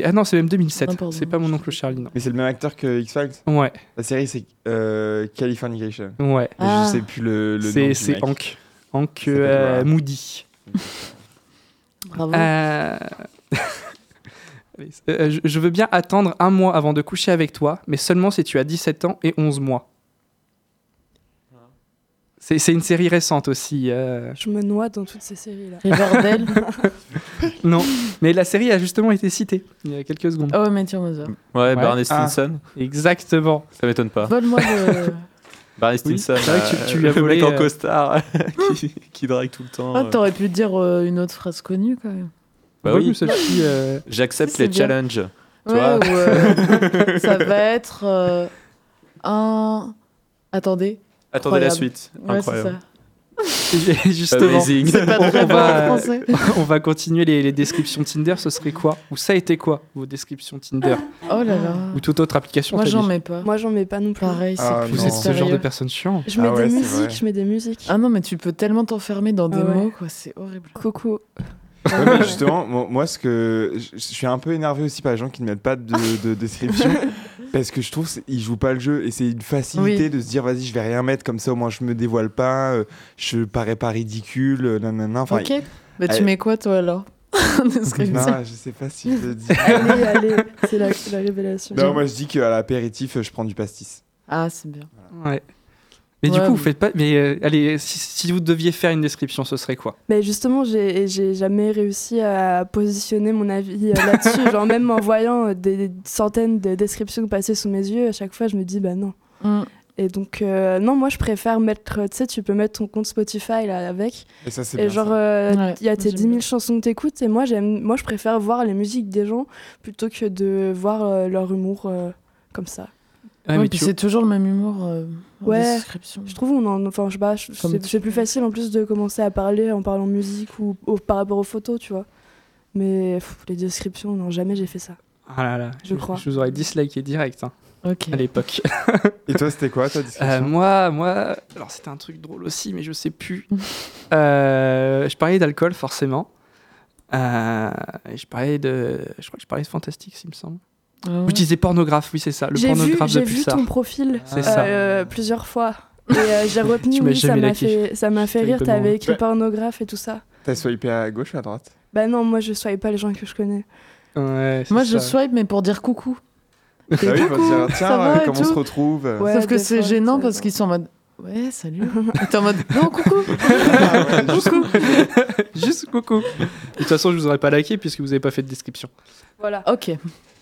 Ah non, c'est même 2007, Ah, c'est pas mon oncle Charlie, non. Mais c'est le même acteur que X-Files? Ouais, La série, c'est euh, Californication. ouais. Ah. Je sais plus le, le nom. C'est. Hank. Euh, voilà. Moody. Bravo. Euh, Allez, euh, je- veux bien attendre un mois avant de coucher avec toi, mais seulement si tu as 17 ans et 11 mois. C'est une série récente aussi. euh, Je me noie dans toutes ces séries-là. Riverdale. Non, mais la série a justement été citée il y a quelques secondes. oh, mais tiens, Mother. Ouais, Barney Ah. Stinson. Exactement. Ça m'étonne pas. Vole-moi le. Oui, Stinson. c'est vrai que tu- euh, tu lui as le volé, mec en euh, costard qui, qui drague tout le temps. Ah, euh. t'aurais pu dire euh, une autre phrase connue quand même. Bah oui. euh, J'accepte les bien. challenges. Tu Ouais, vois ou, ça va être euh, un. Attendez. Attendez la suite. Ouais, Incroyable. Justement, pas très On va- on va continuer les, les descriptions Tinder. Ce serait quoi Ou ça a été quoi vos descriptions Tinder Oh là là. Ou toute autre application Moi, j'en mets pas. Moi, j'en mets pas non plus. Pareil, c'est Ah, plus Vous êtes ce genre de personne chiant. Je mets Ah ouais, des musiques, vrai. je mets des musiques. Ah non, mais tu peux tellement t'enfermer dans des Ah ouais. mots, quoi. C'est horrible. Coucou. Ouais, mais justement, mo- moi, ce que je je suis un peu énervé aussi par les gens qui ne mettent pas de, de description parce que je trouve qu'ils jouent pas le jeu et c'est une facilité Oui. de se dire vas-y, je vais rien mettre comme ça, au moins je me dévoile pas, euh, je parais pas ridicule, euh, nanana. Enfin, ok. Bah, tu allez. mets quoi, toi, alors non, je sais pas si je le dis. allez, allez, c'est la, la révélation. non, moi je dis qu'à l'apéritif, je prends du pastis. Ah, c'est bien. Ouais. Mais du coup, vous faites pas. Mais euh, allez, si, si vous deviez faire une description, ce serait quoi? Mais justement, j'ai jamais réussi à positionner mon avis euh, là-dessus. Genre, même en voyant euh, des centaines de descriptions passer sous mes yeux, à chaque fois, je me dis, bah non. Mm. Et donc, euh, non, moi, je préfère mettre. Tu sais, tu peux mettre ton compte Spotify là avec. Et ça, c'est Et bien. genre, euh, il Ouais, y a tes j'aime 10 000 bien. chansons que t'écoutes. Et moi, j'aime, moi, je préfère voir les musiques des gens plutôt que de voir euh, leur humour euh, comme ça. Ouais, Ouais, mais puis tu- c'est toujours le même humour euh, en Ouais. description. Je trouve, on en, enfin, je sais pas, c'est plus facile en plus de commencer à parler en parlant musique ou, ou par rapport aux photos, tu vois. Mais pff, les descriptions, non, jamais j'ai fait ça. Ah là là, Je crois. Je vous aurais disliké direct hein, à l'époque. Et toi, c'était quoi ta description? Euh, moi, moi, alors c'était un truc drôle aussi, mais je sais plus. Euh, je parlais d'alcool forcément. Euh, je parlais de, je crois que je parlais de fantastique, il me semble. Ah ouais. Je disais pornographe, oui c'est ça, le J'ai vu, pornographe j'ai de vu Pulsar. ton profil euh, plusieurs fois. Et euh, j'ai retenu, oui, ça m'a fait, ça m'a fait rire, t'avais écrit Ouais. pornographe et tout ça. T'as swipé à gauche ou à droite? Bah non, moi je sois pas les gens que je connais. Ouais, Moi, je swipe, mais pour dire coucou. Ah oui, coucou, dire, ça tiens, va et comment on se retrouve? Ouais, Sauf que c'est gênant parce qu'ils sont en mode. Ouais, salut. T'es en mode. Non, coucou. Ah ouais, juste- coucou. Juste coucou. De toute façon, je vous aurais pas liké puisque vous avez pas fait de description. Voilà. Ok.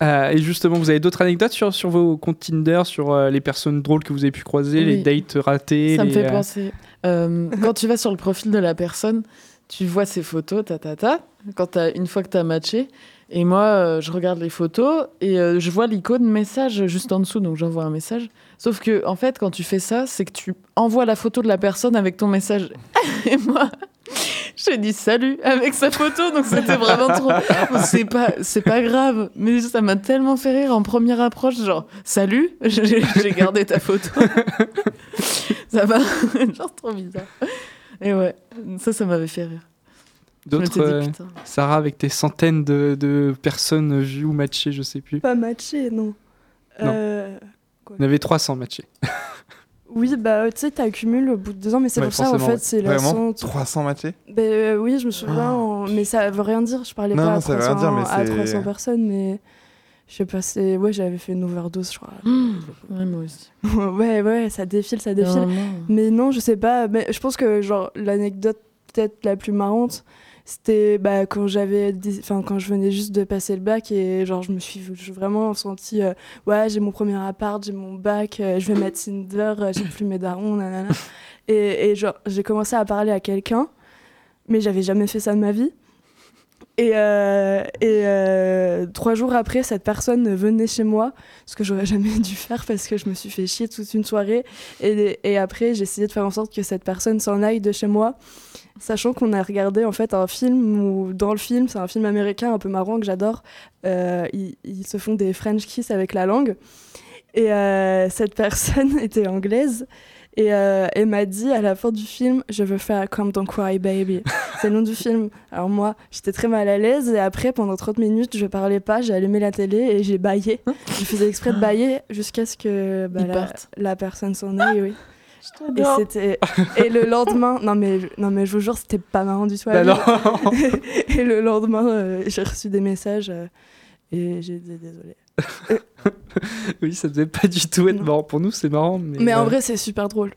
Euh, et justement, vous avez d'autres anecdotes sur, sur vos comptes Tinder, sur euh, les personnes drôles que vous avez pu croiser, les dates ratées Ça me fait euh, penser. euh, quand tu vas sur le profil de la personne, tu vois ses photos, ta ta ta. Quand t'as- une fois que tu as matché. Et moi, euh, je regarde les photos et euh, je vois l'icône message juste en dessous, donc j'envoie un message. Sauf que, en fait, quand tu fais ça, c'est que tu envoies la photo de la personne avec ton message. et moi, je dis salut avec sa photo, donc c'était vraiment trop. Bon, C'est pas, c'est pas grave, mais ça m'a tellement fait rire en première approche, genre salut, j'ai j'ai gardé ta photo. ça va, genre trop bizarre. Et ouais, ça, ça m'avait fait rire. D'autres, dit, euh. Sarah, avec tes centaines de, de personnes vues ou matchées, je sais plus. Pas matché, non. Non. Euh, On avait 300 matchés. oui, bah tu sais, t'accumules au bout de deux ans, mais c'est Ouais, pour ça en fait, ouais. c'est la Vraiment 100 300 matchés Ben, euh, oui, je me souviens, en- mais ça veut rien dire. Je parlais Non, pas non, à, ça veut 300, rien dire, mais à c'est- 300 personnes, mais je sais pas, c'est... Ouais, j'avais fait une overdose, je crois. Ouais, moi aussi. ouais, ouais, ça défile, ça défile. Mais non, je sais pas, mais je pense que genre l'anecdote peut-être la plus marrante, c'était bah, quand j'avais enfin quand je venais juste de passer le bac et genre je me suis vraiment senti euh, ouais, j'ai mon premier appart, j'ai mon bac, euh, je vais mettre Tinder, euh, j'ai plus mes darons, nanana. et, genre j'ai commencé à parler à quelqu'un, mais j'avais jamais fait ça de ma vie. Et, et trois jours après, cette personne venait chez moi, ce que j'aurais jamais dû faire parce que je me suis fait chier toute une soirée. Et, et après, j'ai essayé de faire en sorte que cette personne s'en aille de chez moi, sachant qu'on a regardé en fait un film où dans le film, c'est un film américain un peu marrant que j'adore. euh, ils, ils se font des French kiss avec la langue. Et euh, cette personne était anglaise. Et euh, elle m'a dit à la fin du film, je veux faire Come Don't Cry Baby. C'est le nom du film. Alors moi, j'étais très mal à l'aise. Et après, pendant 30 minutes, je parlais pas. J'ai allumé la télé et j'ai baillé. je faisais exprès de bailler jusqu'à ce que bah, la personne s'en aille. Oui. Et, t'adore. c'était... et le lendemain, non mais, non mais je vous jure, c'était pas marrant du tout. Bah et le lendemain, euh, j'ai reçu des messages euh, et j'ai dit désolé. oui, ça devait pas du tout être Non. marrant. Pour nous, c'est marrant. Mais, Mais en euh, vrai, c'est super drôle.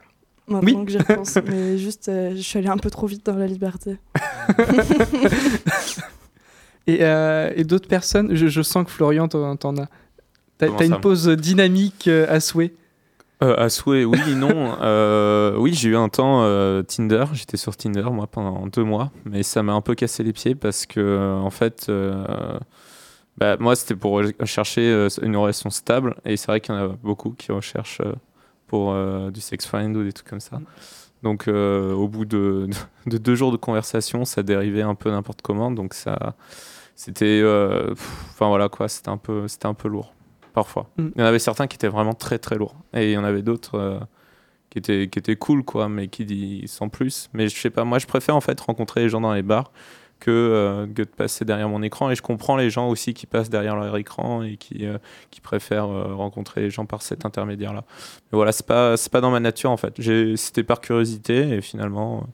Maintenant Oui. que j'y repense. mais juste, euh, je suis allée un peu trop vite dans la liberté. Et, euh, et d'autres personnes, je, je sens que Florian, t'en t'en as. T'as une pause dynamique euh, à souhait. Euh, à souhait, oui, non. Euh, oui, j'ai eu un temps euh, Tinder. J'étais sur Tinder, moi, pendant deux mois. Mais ça m'a un peu cassé les pieds parce que, en fait, bah, moi, c'était pour chercher une relation stable. Et c'est vrai qu'il y en a beaucoup qui recherchent pour du sex friend ou des trucs comme ça. Donc, euh, au bout de, de deux jours de conversation, ça dérivait un peu n'importe comment. Donc, ça, c'était, enfin voilà quoi, c'était un peu, un peu lourd parfois. Mm. Il y en avait certains qui étaient vraiment très très lourds et il y en avait d'autres euh, qui étaient qui étaient cool quoi, mais qui disent sans plus. Mais je sais pas, moi je préfère en fait rencontrer les gens dans les bars que, euh, que de passer derrière mon écran et je comprends les gens aussi qui passent derrière leur écran et qui euh, qui préfèrent rencontrer les gens par cet intermédiaire là. Mais voilà, c'est pas pas dans ma nature en fait. C'était par curiosité et finalement.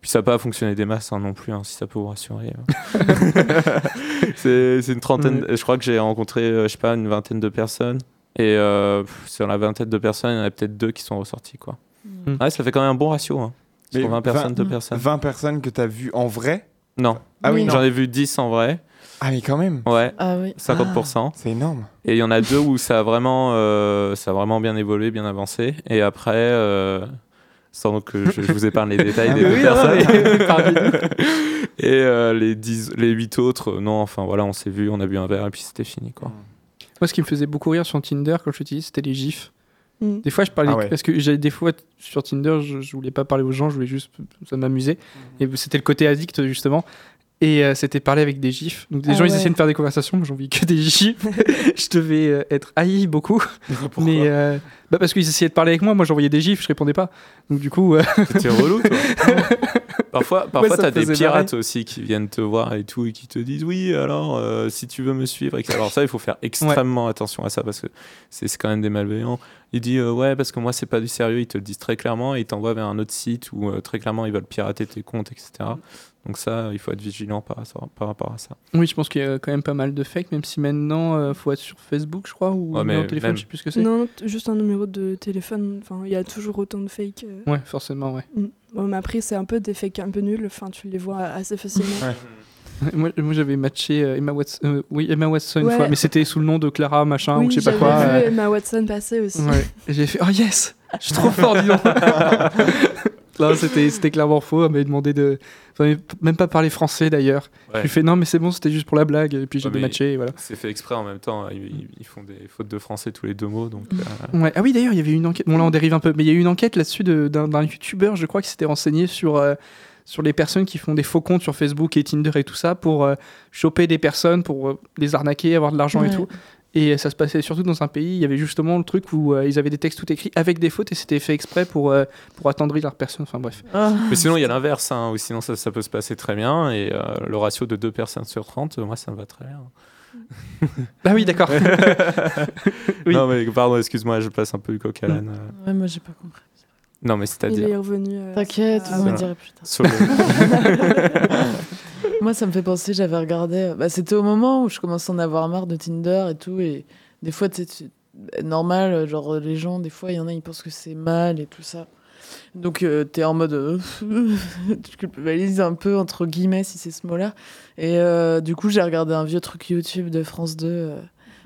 Puis ça n'a pas fonctionné des masses hein, non plus, hein, si ça peut vous rassurer. c'est c'est une trentaine. Je crois que j'ai rencontré, euh, je sais pas, une vingtaine de personnes. Et euh, pff, sur la vingtaine de personnes, il y en a peut-être deux qui sont ressortis. Quoi. Mm. Ouais, ça fait quand même un bon ratio. Hein. Mais Sur 20 personnes, 20 deux personnes. 20 personnes que tu as vues en vrai? Non. Ah oui. J'en ai vu 10 en vrai. Ah, mais quand même, Ouais, Ah oui. 50%. c'est énorme. Et il y en a deux où ça a vraiment, euh, ça a vraiment bien évolué, bien avancé. Et après, euh, sans que je, je vous épargne les détails Ah des deux oui, personnes. et euh, les, 10, les 8 autres, non, enfin voilà, on s'est vu, on a bu un verre et puis c'était fini. Quoi. Moi, ce qui me faisait beaucoup rire sur Tinder quand je l'utilise, c'était les gifs. Mm. Des fois, je parlais Ah ouais. parce que j'avais des fois sur Tinder, je, je voulais pas parler aux gens, je voulais juste ça m'amusait. Et c'était le côté addict justement. Et euh, c'était parler avec des gifs. Donc des Ah gens ils ouais. essayaient de faire des conversations, moi j'ai envie que des gifs. je devais euh, être haï beaucoup. mais euh, bah, parce qu'ils essayaient de parler avec moi, moi j'envoyais des gifs, je répondais pas. Donc du coup, euh, C'était relou, toi. parfois, parfois ça t'as des pirates aussi qui viennent te voir et tout et qui te disent oui, alors euh, si tu veux me suivre. etc. Alors ça, il faut faire extrêmement attention à ça parce que c'est c'est quand même des malveillants. Il dit euh, ouais parce que moi c'est pas du sérieux, ils te le disent très clairement et ils t'envoient vers un autre site où euh, très clairement ils veulent pirater tes comptes, etc. Donc ça, il faut être vigilant par, par rapport à ça. oui, je pense qu'il y a quand même pas mal de fakes, même si maintenant euh, faut être sur Facebook, je crois, ou Ouais, mais numéro de téléphone, même- je sais plus ce que c'est. Non, juste un numéro de téléphone. Enfin, il y a toujours autant de fakes. euh. Ouais, forcément, ouais. Mm. Bon, mais après, c'est un peu des fakes un peu nuls. Enfin, tu les vois assez facilement. Ouais. moi, moi, j'avais matché euh, Emma Watson, euh, oui, Emma Watson une fois, mais c'était sous le nom de Clara machin oui, ou je sais pas quoi. vu euh, Emma Watson passer aussi. Ouais. Et j'ai fait Oh yes Je suis trop fort, dis donc Non, c'était c'était clairement faux. Elle m'avait demandé de. Enfin, même pas parler français d'ailleurs. Ouais. Je lui fais Non, mais c'est bon, c'était juste pour la blague. Et puis j'ai Ouais, dématché, et voilà. C'est fait exprès en même temps. Ils, ils- font des fautes de français tous les deux mots. Donc, euh, Ouais. Ah oui, d'ailleurs, il y avait une enquête. Bon, là, on dérive un peu. Mais il y a eu une enquête là-dessus de- d'un youtubeur, je crois, qui s'était renseigné sur. euh, sur les personnes qui font des faux comptes sur Facebook et Tinder et tout ça pour euh, choper des personnes, pour euh, les arnaquer, avoir de l'argent et tout. Et ça se passait surtout dans un pays, il y avait justement le truc où euh, ils avaient des textes tout écrits avec des fautes et c'était fait exprès pour, euh, pour attendrir leur personne. Enfin bref. Ah. Mais sinon, il y a l'inverse, hein, ou sinon ça, ça peut se passer très bien. Et euh, le ratio de 2 personnes sur 30, euh, moi, ça me va très bien. Ah oui, d'accord. Oui. Non, mais pardon, excuse-moi, je passe un peu du coq à l'âne. Ouais, moi j'ai pas compris. Non, mais Il c'est-à-dire. est revenu. euh, T'inquiète, ah, vous me direz plus tard. Moi, ça me fait penser, j'avais regardé. euh, Bah, C'était au moment où je commençais à en avoir marre de Tinder et tout. Et des fois, tu normal, euh, genre les gens, des fois, il y en a, ils pensent que c'est mal et tout ça. Donc, euh, t'es en mode. euh, tu culpabilises un peu, entre guillemets, si c'est ce mot-là. Et euh, du coup, j'ai regardé un vieux truc YouTube de France 2. euh,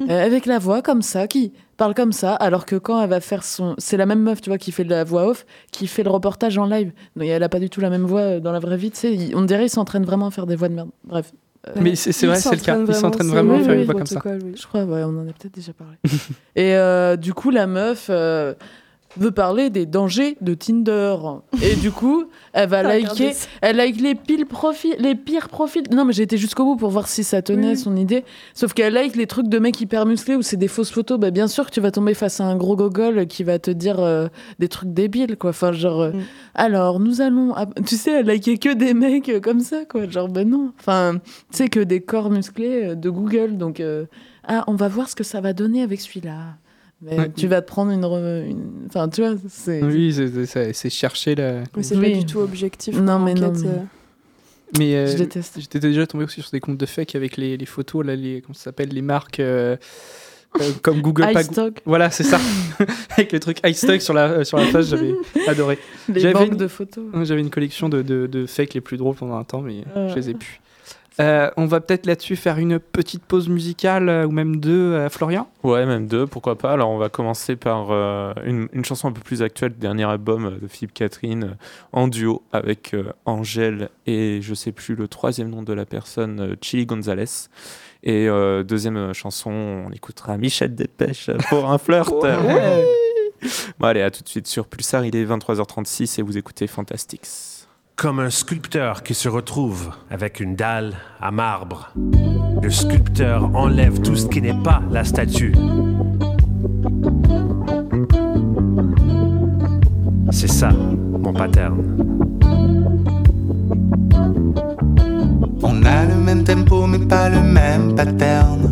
euh, avec la voix comme ça, qui parle comme ça, alors que quand elle va faire son. C'est la même meuf, tu vois, qui fait de la voix off, qui fait le reportage en live. Donc elle a pas du tout la même voix euh, dans la vraie vie, tu sais. il- On dirait qu'ils s'entraînent vraiment à faire des voix de merde. Bref. Euh, Mais c'est vrai, c'est le cas. Ils s'entraînent vraiment à faire oui, une voix comme ça. oui. Je crois, ouais, on en a peut-être déjà parlé. et euh, du coup, la meuf, euh, veut parler des dangers de Tinder. Et du coup, elle va liker, elle like les pires profils, les pires profils. Non, mais j'ai été jusqu'au bout pour voir si ça tenait Oui. son idée. Sauf qu'elle like les trucs de mecs hyper musclés où c'est des fausses photos. Bah, bien sûr que tu vas tomber face à un gros gogol qui va te dire euh, des trucs débiles, quoi. Enfin, genre, euh, Mm. alors nous allons. Tu sais, elle likait que des mecs euh, comme ça, quoi. Genre, ben non. Enfin, tu sais, que des corps musclés de Google. Donc, euh, ah, on va voir ce que ça va donner avec celui-là. Mais Ouais. tu vas te prendre une. re- une- Enfin, tu vois, c'est. Oui, c'est- chercher la. Mais c'est Oui. pas du tout objectif. Non, mais non, mais- euh. Mais euh, Je déteste. J'étais déjà tombé aussi sur des comptes de fake avec les, les photos, là, les, comment ça s'appelle, les marques euh, euh, comme Google. iStock, Voilà, c'est ça. avec le truc iStock sur la, euh, sur la page, j'avais adoré. les J'avais banques une- de photos. J'avais une collection de, de, de fakes les plus drôles pendant un temps, mais je les ai plus. Euh, on va peut-être là-dessus faire une petite pause musicale, euh, ou même deux, euh, Florian? Ouais, même deux, pourquoi pas. Alors, on va commencer par euh, une, une chanson un peu plus actuelle, dernier album de Philippe Catherine, euh, en duo avec euh, Angèle et je sais plus le troisième nom de la personne, euh, Chili Gonzalez. Et euh, deuxième euh, chanson, on écoutera Michel Delpech pour un flirt. Ouais. Bon, allez, à tout de suite sur Pulsar, il est 23h36 et vous écoutez Fantastics. Comme un sculpteur qui se retrouve avec une dalle à marbre. Le sculpteur enlève tout ce qui n'est pas la statue. C'est ça, mon pattern. On a le même tempo mais pas le même pattern.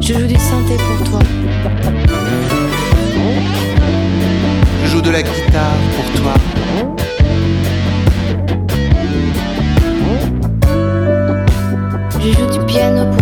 Je joue du synthé pour toi. Je joue de la guitare pour toi. Je joue du piano pour toi.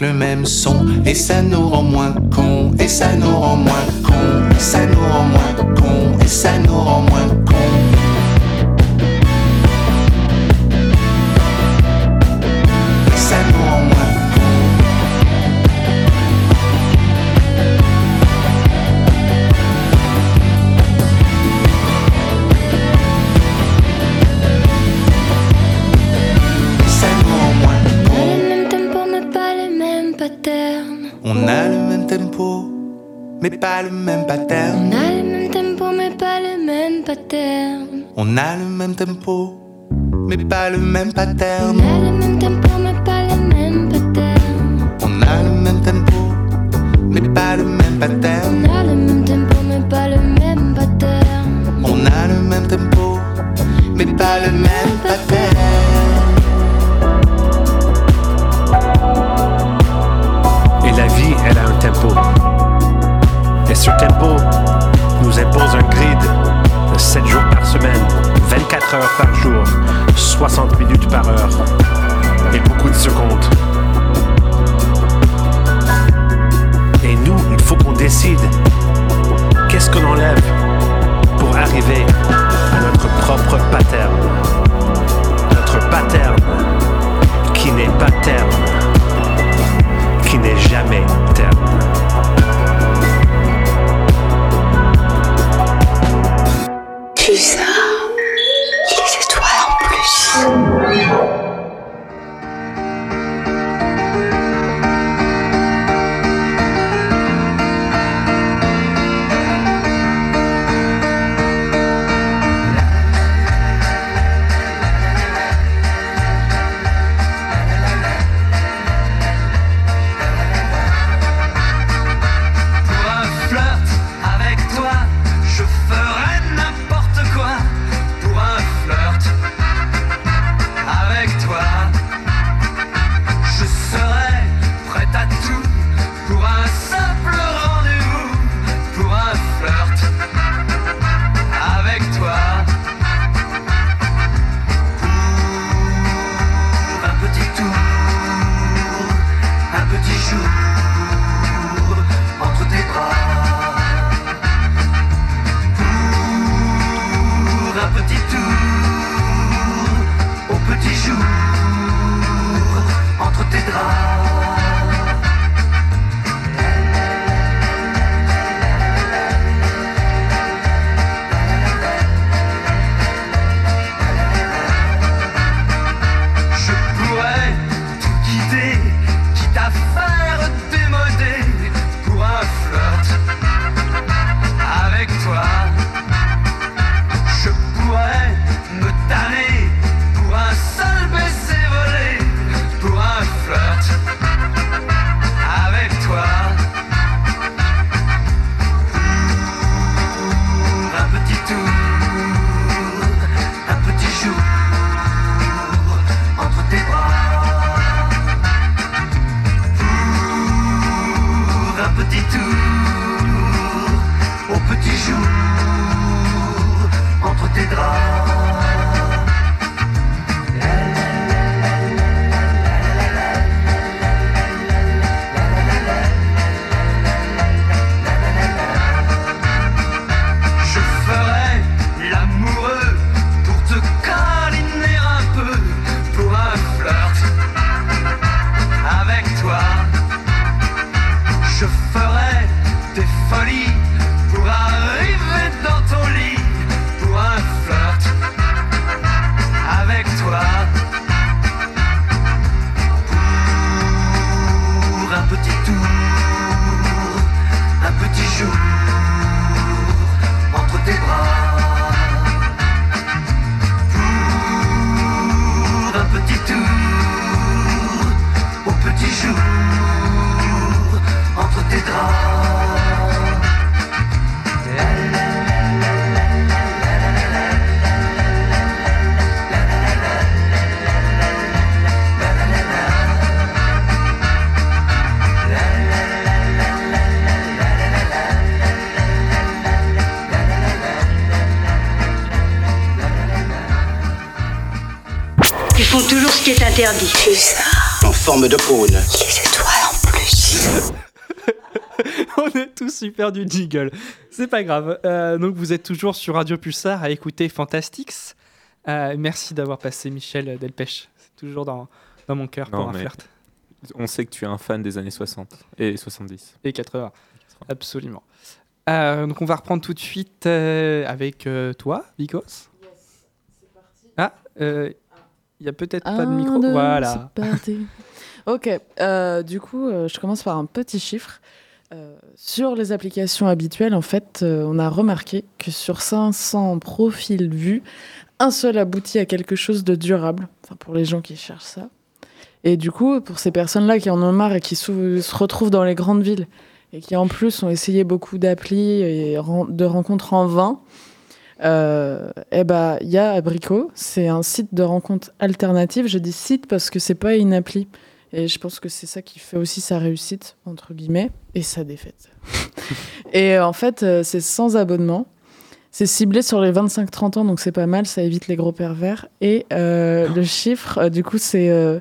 Le même son. Et ça nous rend moins con, et ça nous rend moins con, et ça nous rend moins con, et ça nous rend moins con. Même On pattern. Interdit. En forme de cône. les étoiles en plus. On est tous super du jingle. C'est pas grave. Euh, donc vous êtes toujours sur Radio Pulsar à écouter Fantastics. Euh, merci d'avoir passé Michel Delpech. C'est toujours dans, dans mon cœur pour un flirt. On sait que tu es un fan des années 60 et 70. Et 80. Absolument. Euh, donc on va reprendre tout de suite euh, avec euh, toi, Vikos. Ah, euh, il y a peut-être pas de micro. deux, voilà. ok, euh, du coup, euh, je commence par un petit chiffre. Euh, sur les applications habituelles, en fait, on a remarqué que sur 500 profils vus, un seul aboutit à quelque chose de durable, enfin pour les gens qui cherchent ça. Et du coup, pour ces personnes-là qui en ont marre et qui se retrouvent dans les grandes villes et qui en plus ont essayé beaucoup d'applis et de rencontres en vain, euh, eh ben, il y a Abrico, c'est un site de rencontres alternative. Je dis site parce que c'est pas une appli. Et je pense que c'est ça qui fait aussi sa réussite, entre guillemets, et sa défaite. et euh, en fait, euh, c'est sans abonnement. C'est ciblé sur les 25-30 ans, donc c'est pas mal, ça évite les gros pervers. Et euh, le chiffre, euh, du coup, c'est. euh,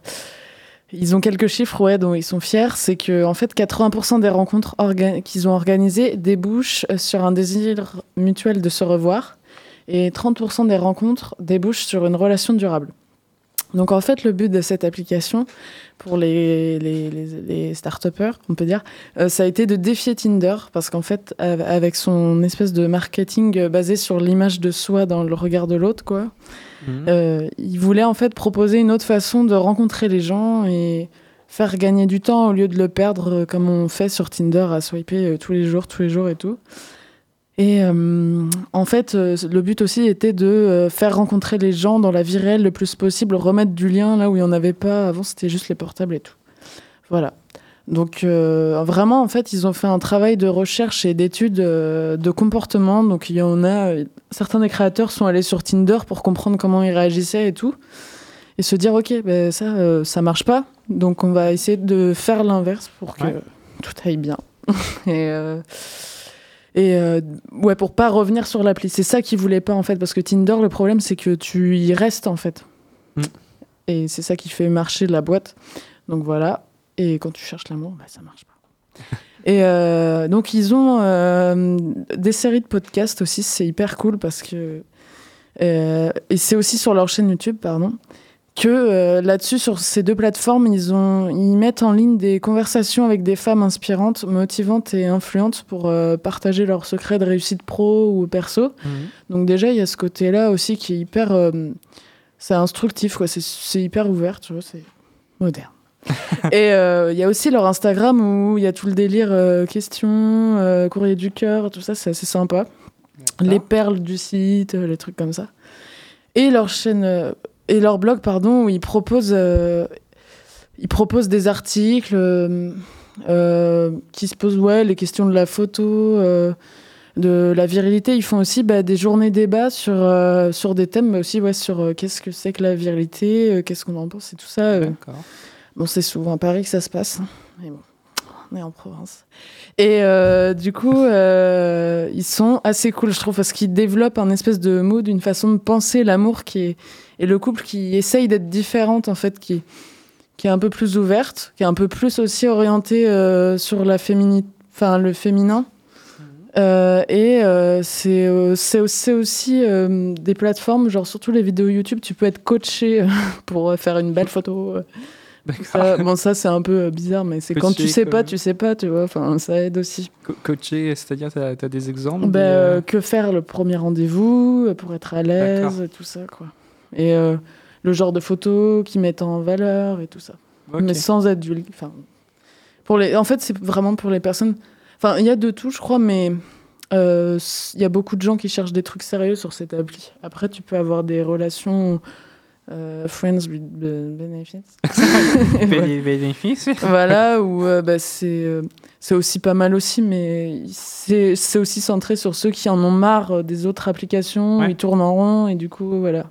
ils ont quelques chiffres ouais, dont ils sont fiers. C'est que en fait, 80% des rencontres qu'ils ont organisées débouchent sur un désir mutuel de se revoir. Et 30% des rencontres débouchent sur une relation durable. Donc en fait, le but de cette application pour les, les, les, on peut dire, euh, ça a été de défier Tinder parce qu'en fait, av- avec son espèce de marketing euh, basé sur l'image de soi dans le regard de l'autre, quoi, Mhm. euh, il voulait en fait proposer une autre façon de rencontrer les gens et faire gagner du temps au lieu de le perdre comme on fait sur Tinder à swiper tous les jours, tous les jours et tout. Et euh, en fait, euh, le but aussi était de euh, faire rencontrer les gens dans la vie réelle le plus possible, remettre du lien là où il n'y en avait pas. Avant, c'était juste les portables et tout. Voilà. Donc vraiment, en fait, ils ont fait un travail de recherche et d'études de comportement. Donc il y en a, certains des créateurs sont allés sur Tinder pour comprendre comment ils réagissaient et tout, et se dire ok, ben ça, ça marche pas. Donc on va essayer de faire l'inverse pour que Ouais. tout aille bien. et et euh, ouais, pour pas revenir sur l'appli. C'est ça qu'ils voulaient pas en fait, parce que Tinder, le problème c'est que tu y restes en fait. Mm. Et c'est ça qui fait marcher la boîte. Donc voilà. Et quand tu cherches l'amour, bah, ça marche pas. et euh, donc ils ont euh, des séries de podcasts aussi, c'est hyper cool parce que. euh, et c'est aussi sur leur chaîne YouTube, pardon que euh, là-dessus, sur ces deux plateformes, ils, ont, ils mettent en ligne des conversations avec des femmes inspirantes, motivantes et influentes pour euh, partager leurs secrets de réussite pro ou perso. Mhm. Donc déjà, il y a ce côté-là aussi qui est hyper... euh, c'est instructif, quoi. C'est- C'est hyper ouvert, tu vois, c'est moderne. et il y a aussi leur Instagram où il y a tout le délire questions, courrier du cœur, tout ça, c'est assez sympa. Les perles du site, les trucs comme ça. Et leur chaîne... et leur blog, pardon, où ils proposent, euh, ils proposent des articles euh, euh, qui se posent ouais, les questions de la photo, de la virilité. Ils font aussi bah, des journées débats sur, sur des thèmes, mais aussi ouais, sur qu'est-ce que c'est que la virilité, qu'est-ce qu'on en pense et tout ça. Bon, c'est souvent à Paris que ça se passe, hein, mais bon, on est en province. Et du coup, ils sont assez cool, je trouve, parce qu'ils développent un espèce de mood, une façon de penser l'amour qui est et le couple qui essaye d'être différente en fait, qui qui est un peu plus ouverte, qui est un peu plus aussi orientée euh, sur la féminité, enfin le féminin. Euh, et euh, c'est euh, aussi des plateformes, genre surtout les vidéos YouTube, tu peux être coaché pour faire une belle photo. ça. Bon, ça c'est un peu bizarre, mais c'est quand tu Coaché, sais pas, tu sais pas, tu vois. Enfin, ça aide aussi. Co- coacher, c'est-à-dire, tu as, des exemples Ben, des, que faire le premier rendez-vous pour être à l'aise, tout ça, quoi. Et euh, le genre de photos qui mettent en valeur et tout ça. Mais sans être. Enfin, pour les... En fait, c'est vraiment pour les personnes. Enfin, il y a de tout, je crois, mais euh, il y a beaucoup de gens qui cherchent des trucs sérieux sur cette appli. Après, tu peux avoir des relations. euh, friends with be- benefits. Bénéfices. voilà, où euh, bah, c'est euh, aussi pas mal aussi, mais c'est aussi centré sur ceux qui en ont marre des autres applications, Ouais. ils tournent en rond, et du coup, voilà.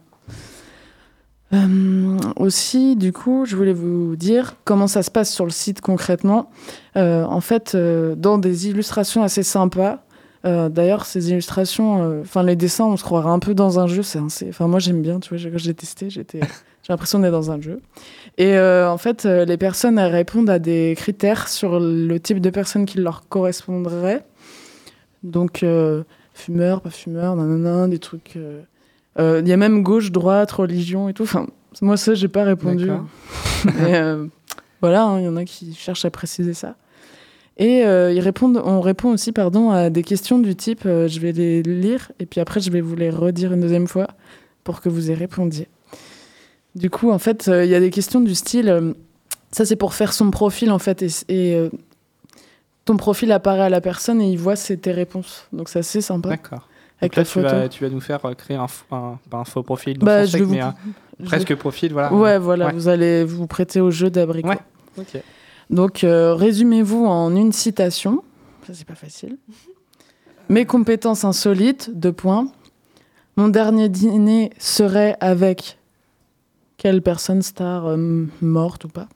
Euh, aussi, du coup, je voulais vous dire comment ça se passe sur le site concrètement. Euh, en fait, euh, dans des illustrations assez sympas. D'ailleurs, ces illustrations, enfin les dessins, on se croirait un peu dans un jeu. Enfin moi j'aime bien. Tu vois, quand j'ai testé, j'ai l'impression d'être dans un jeu. Et en fait, les personnes répondent à des critères sur le type de personne qui leur correspondrait. Donc fumeur, pas fumeur, nanana, des trucs. Euh, Il y a même gauche, droite, religion et tout. Enfin, moi, ça, j'ai pas répondu. Mais euh, voilà, hein, il y en a qui cherchent à préciser ça. Et euh, ils répondent, on répond aussi pardon, à des questions du type euh, je vais les lire et puis après je vais vous les redire une deuxième fois pour que vous y répondiez. Du coup, en fait, euh, il y a des questions du style ça c'est pour faire son profil en fait et, et, ton profil apparaît à la personne et il voit c'est tes réponses. Donc c'est assez sympa. D'accord. Avec là, tu vas, tu vas nous faire euh, créer un, faux profil Bah, je vais mais vous- un je presque profil, voilà. Ouais, voilà, Ouais. vous allez vous prêter au jeu d'abricot. Ouais. Donc, euh, résumez-vous en une citation. Ça, c'est pas facile. Mes compétences insolites, deux points. Mon dernier dîner serait avec quelle personne star euh, morte ou pas?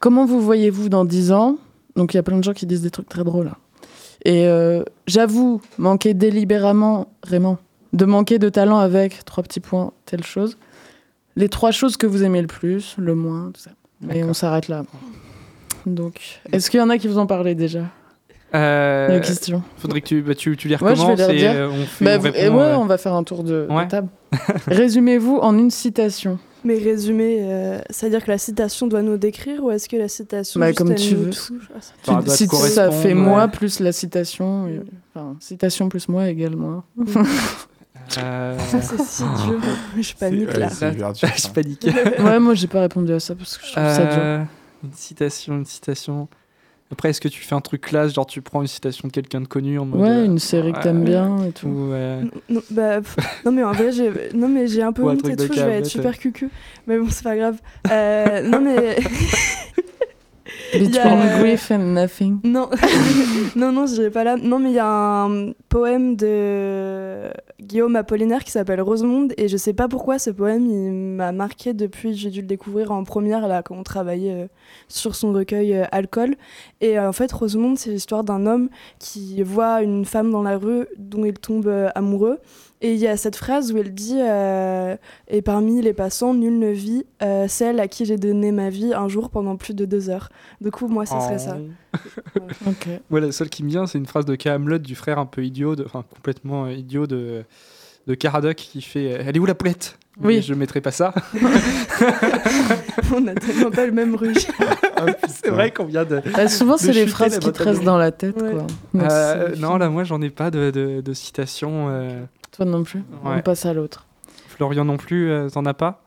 Comment vous voyez-vous dans 10 ans? Donc, il y a plein de gens qui disent des trucs très drôles. hein. Et euh, j'avoue manquer délibérément, vraiment, de manquer de talent avec, trois petits points, telle chose. Les trois choses que vous aimez le plus, le moins, tout ça. Et on s'arrête là. Donc, est-ce qu'il y en a qui vous en parlaient déjà? Euh, La question. Faudrait que tu, bah, tu, tu les Ouais, je vais recommences les et euh, on fait. Bah, on vous- répond, et ouais, euh, on va faire un tour de, de Ouais. table. Résumez-vous en une citation. Mais résumé, euh, c'est-à-dire que la citation doit nous décrire ou est-ce que la citation Bah, juste, comme tu veux. touche Ah, ça- Bah, Tu- si ça fait moi plus la citation, et- enfin citation plus moi égale moi. euh, Ça, c'est si dur. Je panique ouais, là. dur, je panique. ouais, moi j'ai pas répondu à ça parce que je trouve ça dur. Euh, Une citation, une citation. Après, est-ce que tu fais un truc classe, genre tu prends une citation de quelqu'un de connu en mode. Ouais, euh, une série que t'aimes bien et tout. ou, Non, non, bah, pff, non, mais en vrai, j'ai non, mais j'ai un peu un honte et de tout, je vais être super cucu. Mais bon, c'est pas grave. Euh, non, mais. Between grief and nothing. Non, non, non, je dirais pas là. Non, mais il y a un poème de Guillaume Apollinaire qui s'appelle Rosemonde et je sais pas pourquoi ce poème il m'a marqué depuis j'ai dû le découvrir en première là quand on travaillait euh, sur son recueil euh, Alcool. Et euh, en fait, Rosemonde, c'est l'histoire d'un homme qui voit une femme dans la rue dont il tombe amoureux. Et il y a cette phrase où elle dit euh, Et parmi les passants, nul ne vit euh, celle à qui j'ai donné ma vie un jour pendant plus de deux heures. Du coup, moi, ce serait ça. Ok. Ouais, la seule qui me vient, c'est une phrase de Camelot du frère un peu idiot, de- enfin complètement euh, idiot de, de Caradoc qui fait euh, Elle est où la poulette? Oui. Mais Je mettrai pas ça. On a tellement pas le même ruge. c'est vrai qu'on vient de. Bah, souvent, c'est les phrases qui te restent dans la tête. Ouais. Quoi. Euh, non, là, moi, j'en ai pas de, de, de citation. euh, Toi non plus. Ouais. On passe à l'autre. Florian non plus, euh, t'en as pas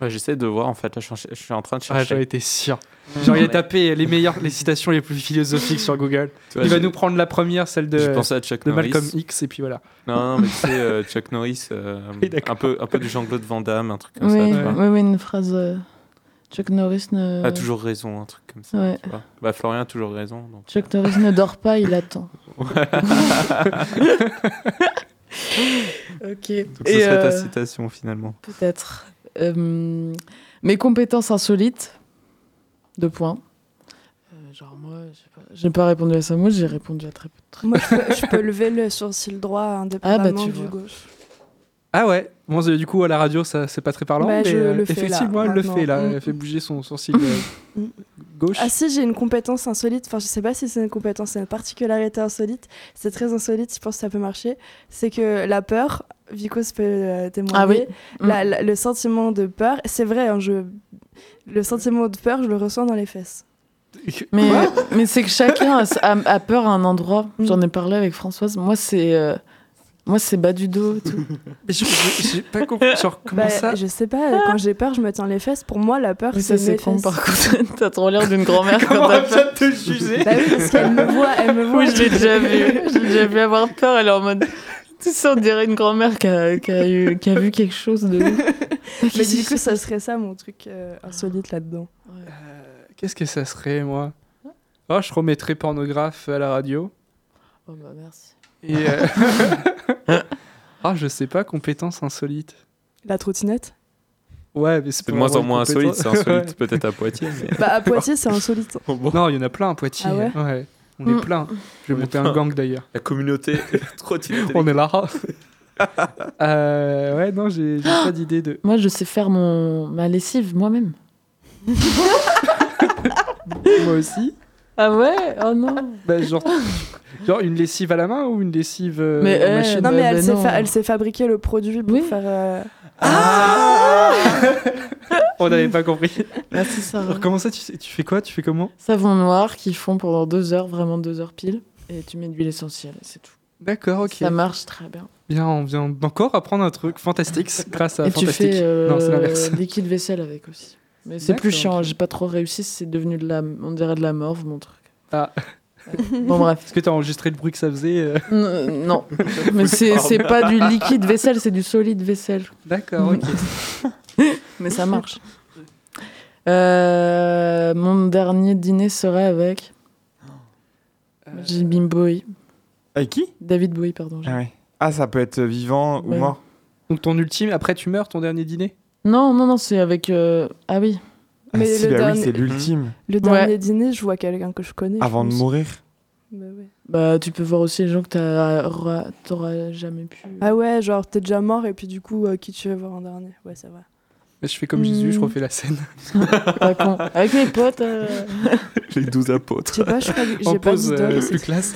Ouais, J'essaie de voir en fait. Là, je, suis en- je suis en train de Ah, chercher. j'en étais sûr. J'aurais tapé les meilleures, les citations les plus philosophiques sur Google. Tu vois, Il va nous prendre la première, celle de, à Chuck de Norris. Malcolm X, et puis voilà. Non, non, mais tu sais, euh, Chuck Norris, euh, Oui, un, peu, un peu du Jean-Claude Van Damme, un truc comme Oui, ça. Oui, oui, une phrase. euh, Chuck Norris ne. A toujours raison, un truc comme ça. Ouais. tu vois. Bah, Florian a toujours raison. Donc. Chuck Norris ne dort pas, il attend. ok. Donc, ce Et, serait ta euh, citation finalement. Peut-être. Euh, mes compétences insolites. Deux points. Euh, genre, moi, j'ai pas, pas répondu à ça. Moi, j'ai répondu à très peu de trucs. Moi, je peux, je peux lever le sourcil droit indépendamment Ah, bah, tu du vois. gauche. Ah ouais Bon, c'est- du coup, à la radio, ça c'est pas très parlant. Bah, mais je euh, le effectivement, elle le fait là. Mm. Elle fait bouger son sourcil euh, Mm. gauche. Ah si, j'ai une compétence insolite. Enfin, je sais pas si c'est une compétence, c'est une particularité insolite. C'est très insolite, je pense que ça peut marcher. C'est que la peur, Vicos peut euh, témoigner, Ah oui. la- la- le sentiment de peur, c'est vrai, hein, je... le sentiment de peur, je le ressens dans les fesses. Mais, mais c'est que chacun a, a- a peur à un endroit. Mm. J'en ai parlé avec Françoise. Moi, c'est. Moi, c'est bas du dos et tout. J'ai pas compris. Genre, comment Bah, ça Je sais pas, quand j'ai peur, je me tiens les fesses. Pour moi, la peur, Oui, c'est ça, c'est con, par contre. T'as trop l'air d'une grand-mère quand t'as peur. de te juger Bah oui, parce qu'elle me voit, elle me voit. Oui, je l'ai déjà vu. J'ai déjà vu avoir peur. Elle est en mode. Tu sais, on dirait une grand-mère qui a, qui, a eu- qui a vu quelque chose de. Mais du coup, ça serait ça mon truc euh, insolite là-dedans. Euh, Qu'est-ce que ça serait, moi? Oh, je remettrais pornographe à la radio. Oh, bah, merci. Et. euh, Ah, je sais pas, compétence insolite. La trottinette? Ouais, mais c'est C'est de moins en moins insolite. C'est insolite peut-être à Poitiers. Mais... Bah à Poitiers, c'est insolite. Non, il y en a plein à Poitiers. Ah ouais On est Mm. plein. Je vais monter un gang d'ailleurs. La communauté trottinette On est là. Euh, ouais, non, j'ai j'ai pas d'idée de. Moi, je sais faire mon... ma lessive moi-même. Moi aussi. Ah ouais? Oh non Bah, genre, genre une lessive à la main ou une lessive euh, Mais, machine? Non, mais bah, elle, bah, sait non. fa- elle fabriquer le produit pour Oui. faire. euh, On n'avait pas compris. Merci Sarah. Alors, comment ça, tu, tu fais quoi? Tu fais comment? Savon noir qu'ils font pendant deux heures, vraiment deux heures pile. Et tu mets de l'huile essentielle, et c'est tout. D'accord, ok. Ça marche très bien. Bien, on vient encore apprendre un truc fantastique grâce à et tu Fantastique. fais euh, Non, c'est l'inverse. liquide vaisselle avec aussi. Mais c'est plus chiant, j'ai pas trop réussi, c'est devenu de la, on dirait de la morve mon truc. Ah. Bon bref. Est-ce que tu as enregistré le bruit que ça faisait euh N- non, mais c'est c'est pas du liquide vaisselle, c'est du solide vaisselle. D'accord, ok. Mais ça marche. Euh, mon dernier dîner serait avec Jim Bowie. Avec qui? David Bowie, pardon. ah, ouais. ah, ça peut être vivant ou mort. Donc ton ultime, après tu meurs, ton dernier dîner? Non, non, non, c'est avec. euh, Ah oui. Ah, Mais si, le bah dernier- oui, c'est l'ultime. Le dernier dîner, je vois quelqu'un que je connais. je Avant de pense. mourir. Bah ouais. Bah, tu peux voir aussi les gens que t'as- t'auras jamais pu. Ah ouais, genre t'es déjà mort et puis du coup, euh, qui tu veux voir en dernier? Ouais, c'est vrai. Je fais comme Jésus, je Hmm. refais la scène. Pas con. Avec mes potes. euh, Les 12 apôtres. Je sais pas, je crois que En j'ai pas pause d'idole. euh, c'est- plus classe.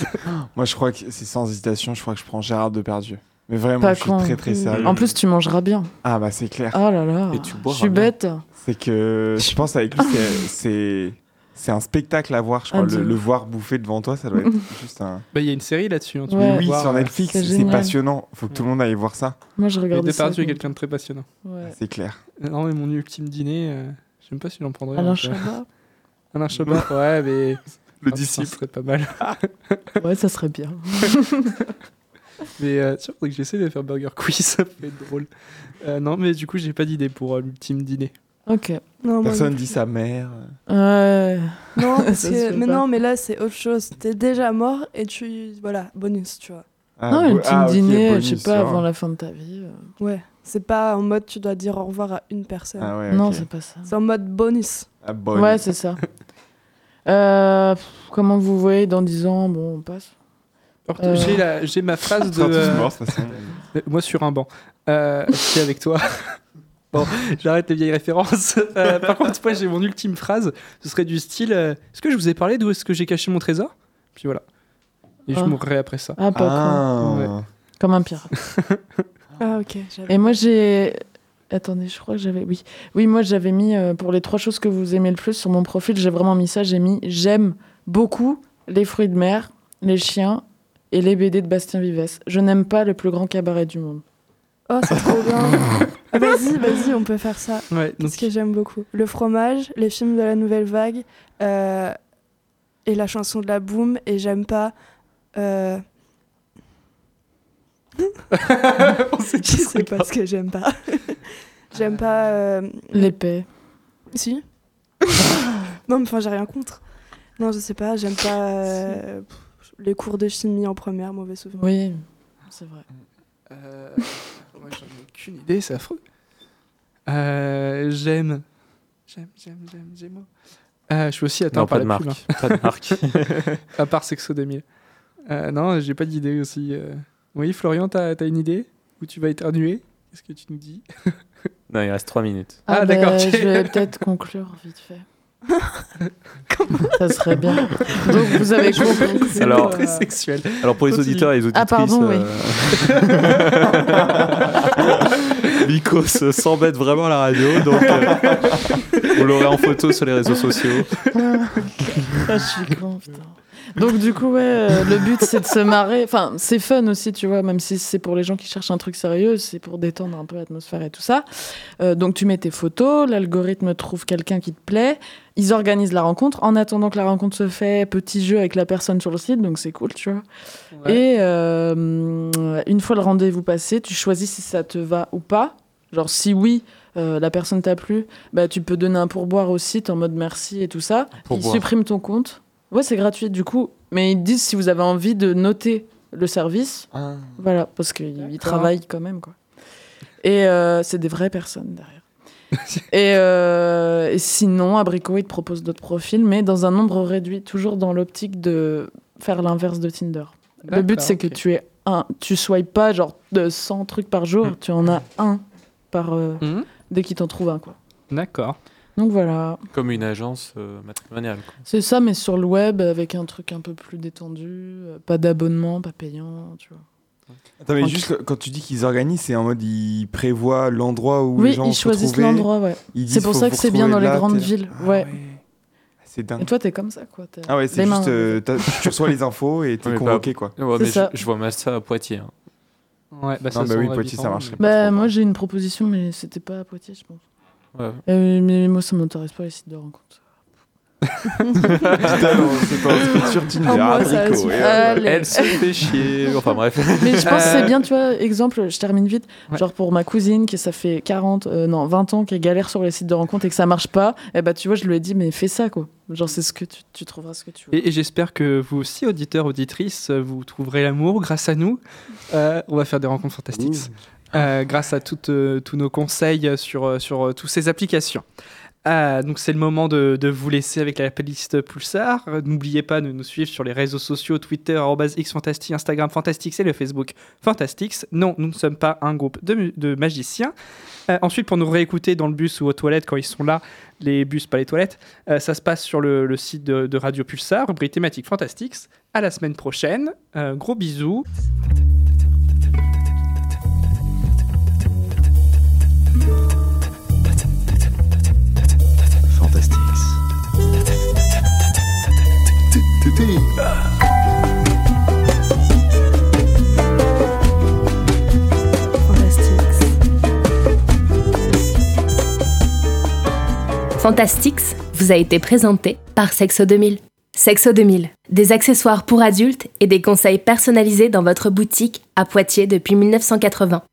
Moi, je crois que c'est sans hésitation, je crois que je prends Gérard Depardieu. Mais vraiment, Pas je suis con. très très sérieux. En plus, tu mangeras bien. Ah bah c'est clair. Oh là là. Et tu Je boiras suis bête. C'est que je pense avec lui, c'est- c'est c'est un spectacle à voir. Je crois Ah, le, voir bouffer devant toi, ça doit être juste un. Bah, il y a une série là-dessus. hein, Ouais. oui, voir, sur Netflix, c'est passionnant. Faut que tout le monde aille voir ça. Moi, je Et regarde ça. Depardieu est avec quelqu'un de très passionnant. Ouais. C'est clair. Non, mais mon ultime dîner, euh, je sais même pas si j'en prendrais. Alain. Chabat. Alain Chabat, ouais, mais. Le Ah, disciple. Ça serait pas mal. Ouais, ça serait bien. Mais euh, tiens, faudrait que j'essaie de faire Burger Quiz, ça peut être drôle. Euh, non, mais du coup, j'ai pas d'idée pour euh, l'ultime dîner. Ok. Non, moi Personne dit sa mère. Ouais. Non, parce Ça se que- fait mais pas. non, mais là c'est autre chose. T'es déjà mort et tu voilà bonus, tu vois. Ah, non, bo- ultime ah, ok, dîner, bonus, je sais pas, va. avant la fin de ta vie. euh. Ouais, c'est pas en mode tu dois dire au revoir à une personne. Ah ouais, Non, ok. c'est pas ça. C'est en mode bonus. Ah, bonus. Ouais, c'est ça. Euh, pff, comment vous voyez dans 10 ans? Bon, on passe. Euh. J'ai la- j'ai ma phrase de. euh, morts, euh, moi sur un banc. Euh, qui est avec toi. bon, j'arrête les vieilles références. Euh, par contre, moi j'ai mon ultime phrase. Ce serait du style euh, Est-ce que je vous ai parlé d'où est-ce que j'ai caché mon trésor? Puis voilà. Et je Ah. mourrai après ça. Ah, pas. Ah. Comme un pirate. Ah ok. j'avais- Et moi, j'ai. Attendez, je crois que j'avais. Oui. Oui, moi, j'avais mis euh, pour les trois choses que vous aimez le plus sur mon profil, j'ai vraiment mis ça. J'ai mis j'aime beaucoup les fruits de mer, les chiens et les BD de Bastien Vives. Je n'aime pas le plus grand cabaret du monde. Oh c'est trop bien. Ah, vas-y, vas-y, on peut faire ça. Ouais, donc, Qu'est-ce que j'aime beaucoup Le fromage, les films de la nouvelle vague euh, et la chanson de la boom. Et j'aime pas. euh, on sait Je sais pas ce que j'aime pas. j'aime pas. euh, L'épée. Si. non, mais enfin, j'ai rien contre. Non, je sais pas, j'aime pas euh, les cours de chimie en première, mauvais souvenir. Oui, c'est vrai. Euh, moi, j'en ai aucune idée, c'est affreux. Euh, j'aime. J'aime, j'aime, j'aime, j'aime. Euh, je suis aussi atteint Non, par pas de la marque. pub. Pas de marque. hein. à part Sexo 2000. Euh, non, j'ai pas d'idée aussi. euh. Oui, Florian, t'as as une idée Où tu vas éternuer? Qu'est-ce que tu nous dis? Non, il reste 3 minutes. Ah, bah, d'accord. Je vais peut-être conclure vite fait. Ça serait bien. Donc, vous avez compris. C'est Alors- très sexuel. Alors pour les Continue. auditeurs et les auditrices, Ah, pardon, oui. euh, Nikos s'embête vraiment à la radio, donc euh, vous l'aurez en photo sur les réseaux sociaux. Ah, je suis con, putain. Donc du coup, ouais, euh, le but c'est de se marrer. Enfin, c'est fun aussi, tu vois, même si c'est pour les gens qui cherchent un truc sérieux, c'est pour détendre un peu l'atmosphère et tout ça. Euh, donc tu mets tes photos, l'algorithme trouve quelqu'un qui te plaît, ils organisent la rencontre. En attendant que la rencontre se fait, petit jeu avec la personne sur le site, donc c'est cool, tu vois. Et euh, une fois le rendez-vous passé, tu choisis si ça te va ou pas. Genre si oui, euh, la personne t'a plu, bah tu peux donner un pourboire au site en mode merci et tout ça. Ils suppriment ton compte. Ouais, c'est gratuit du coup, mais ils disent si vous avez envie de noter le service, Ah. voilà, parce qu'ils travaillent quand même quoi. Et euh, c'est des vraies personnes derrière. et, euh, et sinon, Abricot, il te propose d'autres profils, mais dans un nombre réduit, toujours dans l'optique de faire l'inverse de Tinder. Le but, c'est que tu es un, tu swipes pas genre de 100 trucs par jour, Mm. tu en as un par euh, Mhm. dès qu'il t'en trouve un quoi. D'accord. Donc voilà, Comme une agence euh, matrimoniale. c'est ça, mais sur le web avec un truc un peu plus détendu, euh, pas d'abonnement, pas payant, tu vois. Attends, mais En juste quand tu dis qu'ils organisent, c'est en mode ils prévoient l'endroit où les oui, gens ils choisissent l'endroit, ouais. C'est pour ça que c'est bien dans les grandes villes, Ah ouais. C'est dingue. Et toi, t'es comme ça, quoi. t'as Ah ouais, c'est les juste euh, tu reçois les infos et t'es Ouais, mais convoqué quoi. Ouais, C'est mais ça. je, je vois mal ça à Poitiers. hein. Ouais, bah, Non, bah oui, Poitiers, ça pas. Bah, moi, quoi. j'ai une proposition, mais c'était pas à Poitiers, je pense. Ouais. Euh, mais moi, ça m'intéresse pas les sites de rencontres. Putain, non, c'est pas sur Tinder, Oh, abricot, euh, Allez. Elle se fait chier. Enfin bref. Mais je pense que Euh, c'est bien, tu vois, exemple, je termine vite, Ouais. genre pour ma cousine qui ça fait 40, euh, non, 20 ans qu'elle galère sur les sites de rencontres et que ça marche pas, et bah tu vois, je lui ai dit, mais fais ça, quoi. Genre, c'est ce que tu, tu trouveras ce que tu veux. Et, et j'espère que vous aussi, auditeurs, auditrices, euh, vous trouverez l'amour grâce à nous. Euh, on va faire des rencontres fantastiques. Euh, grâce à euh, tous nos conseils sur, euh, sur toutes ces applications. Donc c'est le moment de, vous laisser avec la playlist Pulsar. N'oubliez pas de nous suivre sur les réseaux sociaux Twitter xfantastique, Instagram Fantastics et le Facebook Fantastics. Non, nous ne sommes pas un groupe de, magiciens. Ensuite, pour nous réécouter dans le bus ou aux toilettes quand ils sont là, les bus, pas les toilettes, ça se passe sur le, site de, Radio Pulsar, rubrique thématique Fantastics. À la semaine prochaine. Gros bisous. Fantastics vous a été présenté par Sexo 2000. Sexo 2000, des accessoires pour adultes et des conseils personnalisés dans votre boutique à Poitiers depuis 1980.